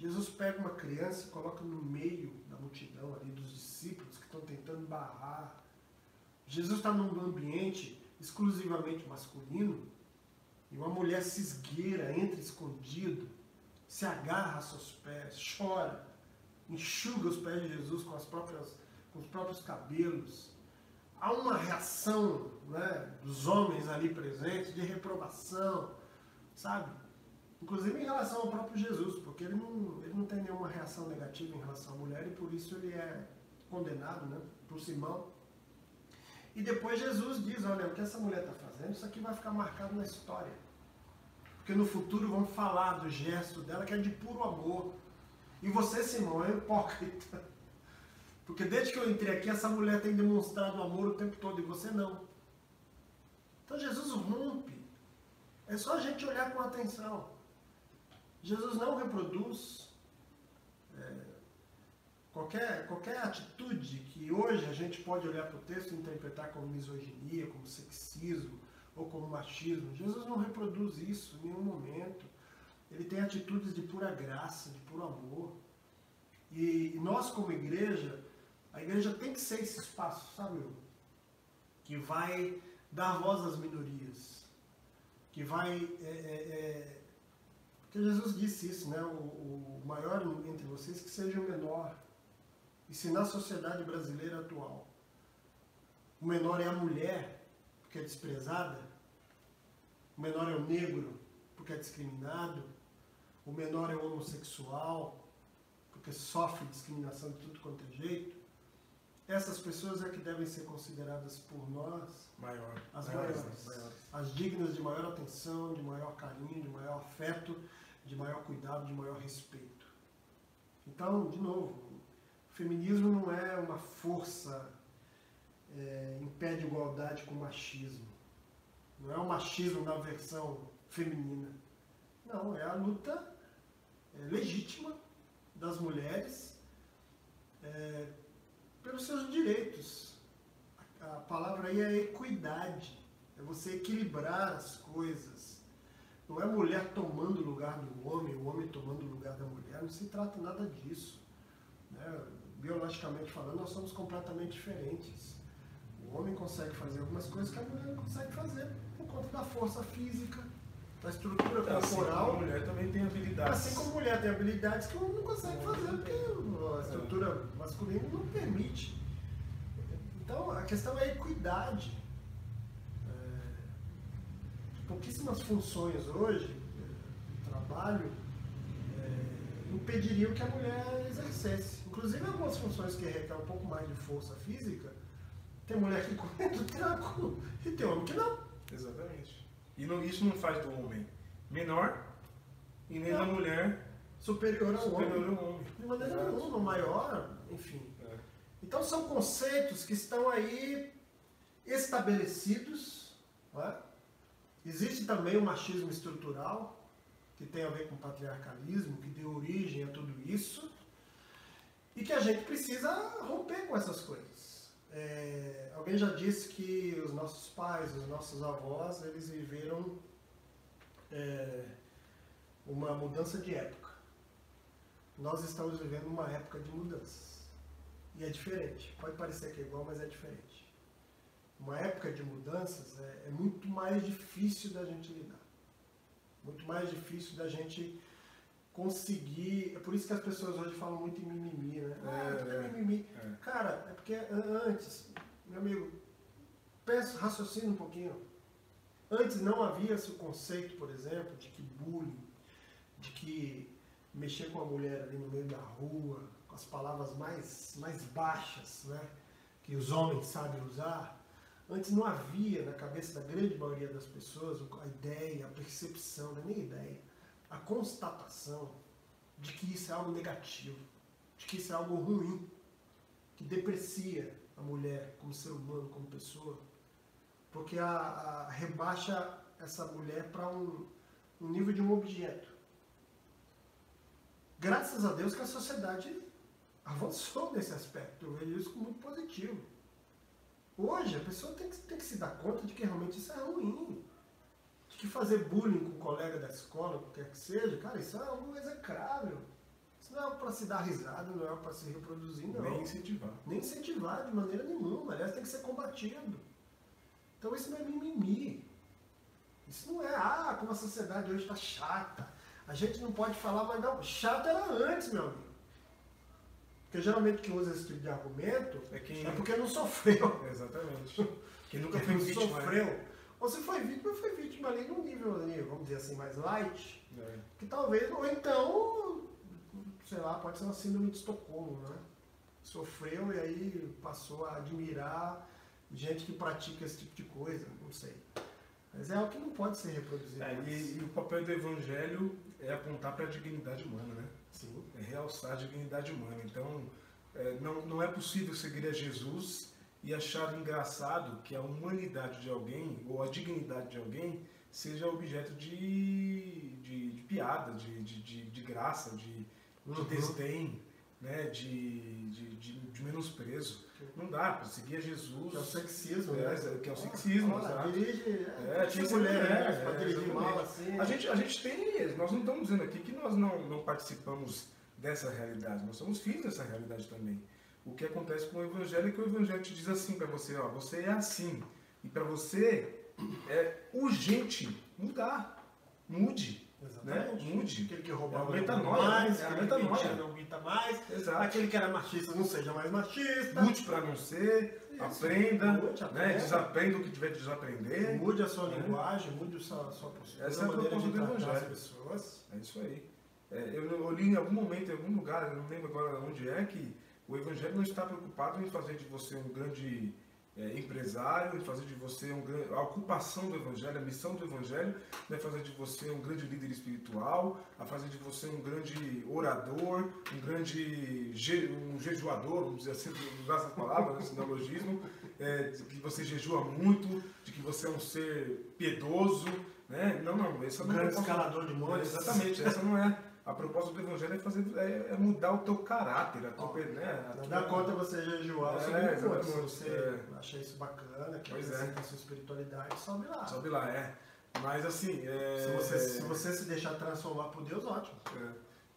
Jesus pega uma criança e coloca no meio da multidão ali, dos discípulos que estão tentando barrar. Jesus está num ambiente exclusivamente masculino e uma mulher se esgueira, entra escondido, se agarra a seus pés, chora, enxuga os pés de Jesus com, as próprias, com os próprios cabelos há uma reação né, dos homens ali presentes de reprovação, sabe? Inclusive em relação ao próprio Jesus, porque ele não, ele não tem nenhuma reação negativa em relação à mulher e por isso ele é condenado né, por Simão. E depois Jesus diz, olha, o que essa mulher está fazendo, isso aqui vai ficar marcado na história. Porque no futuro vão falar do gesto dela que é de puro amor. E você, Simão, é hipócrita. <laughs> Porque desde que eu entrei aqui, essa mulher tem demonstrado amor o tempo todo e você não. Então Jesus rompe. É só a gente olhar com atenção. Jesus não reproduz é, qualquer, qualquer atitude que hoje a gente pode olhar para o texto e interpretar como misoginia, como sexismo ou como machismo. Jesus não reproduz isso em nenhum momento. Ele tem atitudes de pura graça, de puro amor. E nós, como igreja, a igreja tem que ser esse espaço, sabe? Que vai dar voz às minorias. Que vai. É, é, é... Porque Jesus disse isso, né? O, o maior entre vocês que seja o menor. E se na sociedade brasileira atual o menor é a mulher, porque é desprezada, o menor é o negro, porque é discriminado, o menor é o homossexual, porque sofre discriminação de tudo quanto é jeito, essas pessoas é que devem ser consideradas por nós Maior, as maiores, maiores, as dignas de maior atenção, de maior carinho, de maior afeto, de maior cuidado, de maior respeito. Então, de novo, o feminismo não é uma força é, em pé de igualdade com o machismo. Não é o machismo na versão feminina. Não, é a luta é, legítima das mulheres é, pelos seus direitos. a palavra aí é equidade. É você equilibrar as coisas. Não é mulher tomando o lugar do homem, o homem tomando o lugar da mulher. Não se trata nada disso. Né? Biologicamente falando, nós somos completamente diferentes. O homem consegue fazer algumas coisas que a mulher não consegue fazer por conta da força física, da estrutura Assim como a corporal. mulher também tem habilidades. Assim como a mulher tem habilidades que o homem não consegue fazer, porque a estrutura masculina não permite. Então, a questão é a equidade. Pouquíssimas funções hoje, trabalho, é, impediriam que a mulher exercesse. Inclusive, algumas funções que requerem um pouco mais de força física, tem mulher que <laughs> corre do tranco e tem homem que não. Exatamente. E não- isso não faz do homem menor e nem da Não. mulher Superior ao superior homem. ao homem. De maneira Exato. nenhuma, maior, enfim. É. Então são conceitos que estão aí estabelecidos. não é? Existe também o machismo estrutural, que tem a ver com o patriarcalismo, que deu origem a tudo isso, e que a gente precisa romper com essas coisas. É, alguém já disse que os nossos pais, os nossos avós, eles viveram é, uma mudança de época. Nós estamos vivendo uma época de mudanças. E é diferente. Pode parecer que é igual, mas é diferente. Uma época de mudanças é, é muito mais difícil da gente lidar. Muito mais difícil da gente conseguir. É por isso que as pessoas hoje falam muito em mimimi, né? Ah, É, tudo é mimimi. É. Cara, é porque an- antes, meu amigo, pensa, raciocina um pouquinho. Antes não havia esse conceito, por exemplo, de que bullying, de que mexer com a mulher ali no meio da rua, com as palavras mais, mais baixas, né, que os homens sabem usar. Antes não havia na cabeça da grande maioria das pessoas a ideia, a percepção, não é nem ideia, a constatação de que isso é algo negativo, de que isso é algo ruim, que deprecia a mulher como ser humano, como pessoa, porque a, a- rebaixa essa mulher para um, um nível de um objeto. Graças a Deus que a sociedade <laughs> avançou nesse aspecto, eu vejo isso como positivo. Hoje a pessoa tem que, tem que se dar conta de que realmente isso é ruim. De que fazer bullying com um colega da escola, o que quer que seja, cara, isso é algo execrável. Isso não é para se dar risada, não é para se reproduzir, não Nem incentivar. nem incentivar de maneira nenhuma. Aliás, tem que ser combatido. Então isso não é mimimi. Isso não é, ah, como a sociedade hoje está chata. A gente não pode falar, mas não, chato era antes, meu amigo. Porque geralmente quem usa esse tipo de argumento É quem. é porque não sofreu. Exatamente. <laughs> Quem nunca foi vítima. né? sofreu. Ou se foi vítima, foi vítima ali num nível, ali, vamos dizer assim, mais light. É. Que talvez, ou então, sei lá, pode ser uma síndrome de Estocolmo, né? Sofreu e aí passou a admirar gente que pratica esse tipo de coisa, não sei. Mas é algo que não pode ser reproduzido. É, e, e o papel do evangelho é apontar para a dignidade humana, né? Sim. É realçar a dignidade humana. Então, é, não, não é possível seguir a Jesus e achar engraçado que a humanidade de alguém ou a dignidade de alguém seja objeto de, de, de piada, de, de, de, de graça, de, de Uhum. desdém, né? de, de, de, de menosprezo. Não dá para seguir Jesus. Que é o sexismo, É, né? que é o sexismo, Olha, dirige, É, é, tinha é, dirigir exatamente. mal assim. A gente, a gente tem, nós não estamos dizendo aqui que nós não, não participamos dessa realidade, nós somos filhos dessa realidade também. O que acontece com o Evangelho é que o Evangelho te diz assim para você, ó, você é assim. E para você é urgente mudar. Mude. Exatamente. né? Mude. Aquele que roubava não rouba mais, aquele que mentia não grita mais, Exato. aquele que era machista não seja mais machista. Mude para não ser, Isso. aprenda, Mude, né? aprenda. desaprenda o que tiver de desaprender. Mude a sua É. linguagem, mude a sua, a sua postura, Essa é a maneira de proposta do Evangelho. pessoas. É isso aí. É, eu, eu li em algum momento, em algum lugar, eu não lembro agora onde é, que o Evangelho não está preocupado em fazer de você um grande é, empresário, em fazer de você um grande. A ocupação do Evangelho, a missão do Evangelho é fazer de você um grande líder espiritual, a fazer de você um grande orador, um grande je, um jejuador, vamos dizer assim, usar essa palavra, né, esse neologismo, é, de que você jejua muito, de que você é um ser piedoso. Né? Não, não, essa Um não é a grande escalador de montes. Exatamente, essa não é. A proposta do Evangelho é, fazer, é, é mudar o teu caráter, a tua, Ó, né, a Não tua- dá conta você jejuar É, ponto. Se você é. acha isso bacana, que Pois é. a sua espiritualidade, sobe lá. Sobe lá, é. Mas assim, é, Se, você, se você se deixar transformar por Deus, ótimo.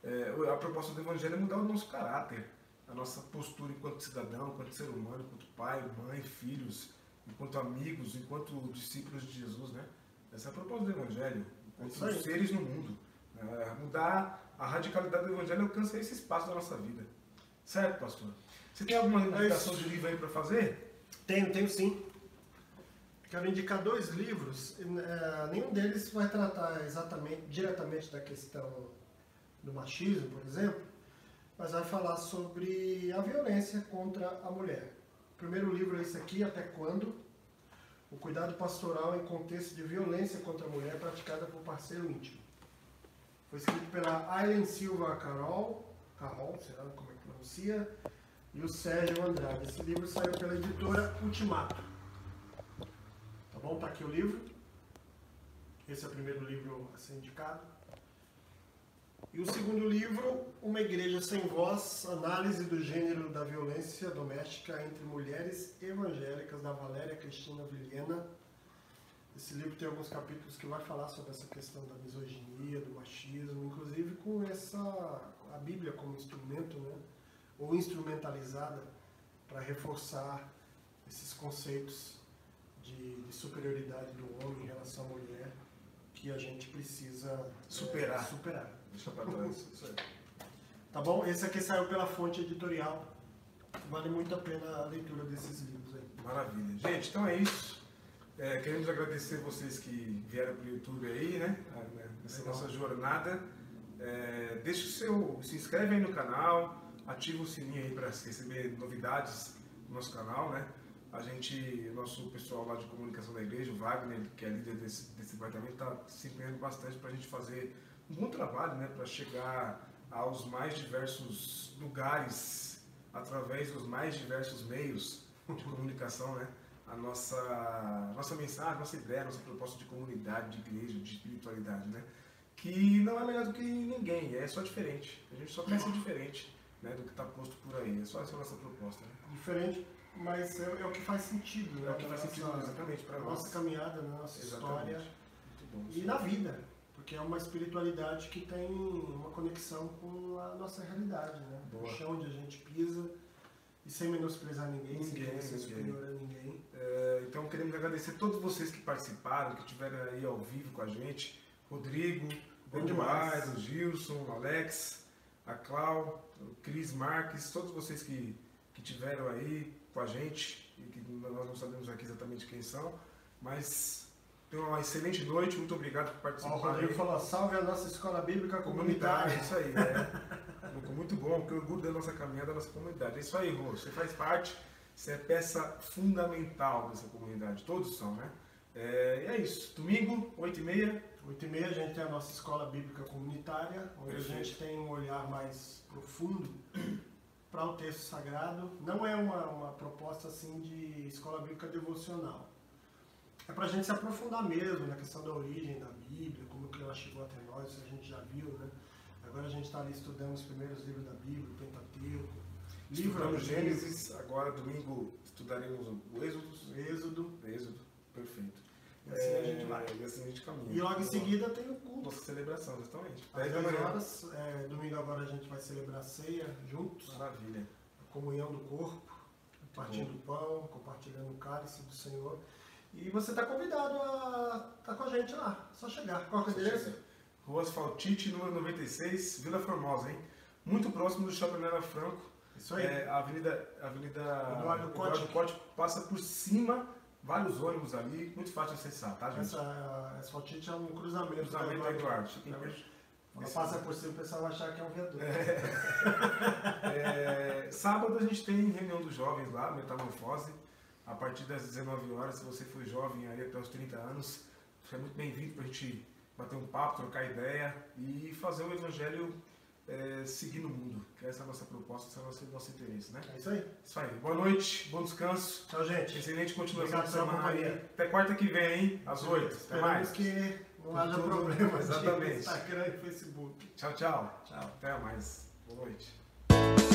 é, é, a proposta do Evangelho é mudar o nosso caráter, a nossa postura enquanto cidadão, enquanto ser humano, enquanto pai, mãe, filhos, enquanto amigos, enquanto discípulos de Jesus, né? Essa é a proposta do Evangelho, enquanto seres no mundo. Né? Mudar a radicalidade do Evangelho alcança esse espaço da nossa vida. Certo, pastor? Você tem alguma indicação de livro aí para fazer? Tenho, tenho sim. Quero indicar dois livros. eh, nenhum deles vai tratar exatamente, diretamente da questão do machismo, por exemplo, mas vai falar sobre a violência contra a mulher. O primeiro livro é esse aqui, Até Quando? O cuidado pastoral em contexto de violência contra a mulher praticada por parceiro íntimo. Foi escrito pela Aileen Silva Carol, Carol, sei lá como é que pronuncia, e o Sérgio Andrade. Esse livro saiu pela editora Ultimato. Tá bom? Tá aqui o livro. Esse é o primeiro livro a ser indicado. E o segundo livro, Uma Igreja Sem Voz, Análise do Gênero da Violência Doméstica entre Mulheres Evangélicas, da Valéria Cristina Vilhena. Esse livro tem alguns capítulos que vai falar sobre essa questão da misoginia, do machismo, inclusive com essa a Bíblia como instrumento, né? Ou instrumentalizada para reforçar esses conceitos de, de superioridade do homem em relação à mulher que a gente precisa é, Superar. superar. Deixa para trás. Tá bom? Esse aqui saiu pela fonte editorial. Vale muito a pena a leitura desses livros aí. Maravilha. Gente, então é isso. É, queremos agradecer vocês que vieram para o YouTube aí, né? Né, Nessa Legal. nossa jornada. É, deixa o seu. Se inscreve aí no canal, ativa o sininho aí para receber novidades do nosso canal, né? A gente, o nosso pessoal lá de comunicação da igreja, o Wagner, que é líder desse, desse departamento, está se empenhando bastante para a gente fazer um bom trabalho, né? Para chegar aos mais diversos lugares, através dos mais diversos meios de comunicação, né? A nossa, a nossa mensagem, a nossa ideia, a nossa proposta de comunidade, de igreja, de espiritualidade, né? Que não é melhor do que ninguém, é só diferente. A gente só quer ser diferente né, do que está posto por aí. É só essa nossa proposta. Né? Diferente, mas é, é o que faz sentido, né? É o que faz Na sentido nossa- exatamente para nós. nossa caminhada, na nossa Exatamente. história bom. e na vida. Porque é uma espiritualidade que tem uma conexão com a nossa realidade, né? Boa. O chão onde a gente pisa e sem menosprezar ninguém, sem Ninguém, querer ser ninguém. superior a ninguém. É, então queremos agradecer a todos vocês que participaram, que estiveram aí ao vivo com a gente. Rodrigo, Bom demais. o Gilson, o Alex, a Clau, o Cris Marques, todos vocês que, que tiveram aí com a gente e que nós não sabemos aqui exatamente quem são, mas tenham uma excelente noite, muito obrigado por Ó, o participar. Rodrigo aí. falou, salve a nossa escola bíblica Comunitária, comunitária. isso aí, é. <laughs> Muito- Muito bom, porque orgulho da nossa caminhada, da nossa comunidade. É isso aí, Rô. Você faz parte, você é peça fundamental dessa comunidade. Todos são, né? É, e é isso. Domingo, 8h30. 8 e meia a gente tem a nossa escola bíblica comunitária, onde a Perfeito. gente tem um olhar mais profundo para o texto sagrado. Não é uma, uma proposta assim de escola bíblica devocional. É para a gente se aprofundar mesmo na questão da origem da Bíblia, como que ela chegou até nós, isso a gente já viu, né? Agora a gente está ali estudando os primeiros livros da Bíblia, o Pentateuco, livro Estudaremos a Gênesis. Agora, domingo, estudaremos o Êxodo. Êxodo, Êxodo. Perfeito. e assim a gente vai. E assim a gente caminha. E logo em seguida tem o culto. Nossa celebração, exatamente. Às 10 da 10 manhã. horas, é, domingo agora a gente vai celebrar a ceia juntos, Maravilha. a comunhão do corpo, partindo o pão, compartilhando o cálice do Senhor. E você está convidado a estar com a gente lá, é só chegar. Qual é o endereço? Rua Asfaltite, número 96, Vila Formosa, hein? Muito próximo do Shopping Nela Franco. Isso aí. É, a Avenida, Avenida Eduardo Cote. Cote passa por cima, vários ônibus ali, muito fácil de acessar, tá, gente? Essa asfaltite é um cruzamento. Cruzamento da da Eduardo. Ela passa por cima, o pessoal vai achar que é um viaduto. <laughs> É, sábado a gente tem reunião dos jovens lá, Metamorfose, a partir das 19 horas. Se você for jovem aí até os 30 anos, você é muito bem-vindo para a gente bater um papo, trocar ideia e fazer o evangelho é, seguir no mundo. Que essa é a nossa proposta, esse é o nosso, nosso interesse, né? É isso aí. Isso aí. Boa noite, bom descanso. Tchau, gente. Excelente continuação Obrigado de pela companhia. Até quarta que vem, hein? Às 8. Até mais. que Não haja problema Exatamente. Instagram e Facebook. Tchau, tchau. Tchau. Até mais. Boa noite.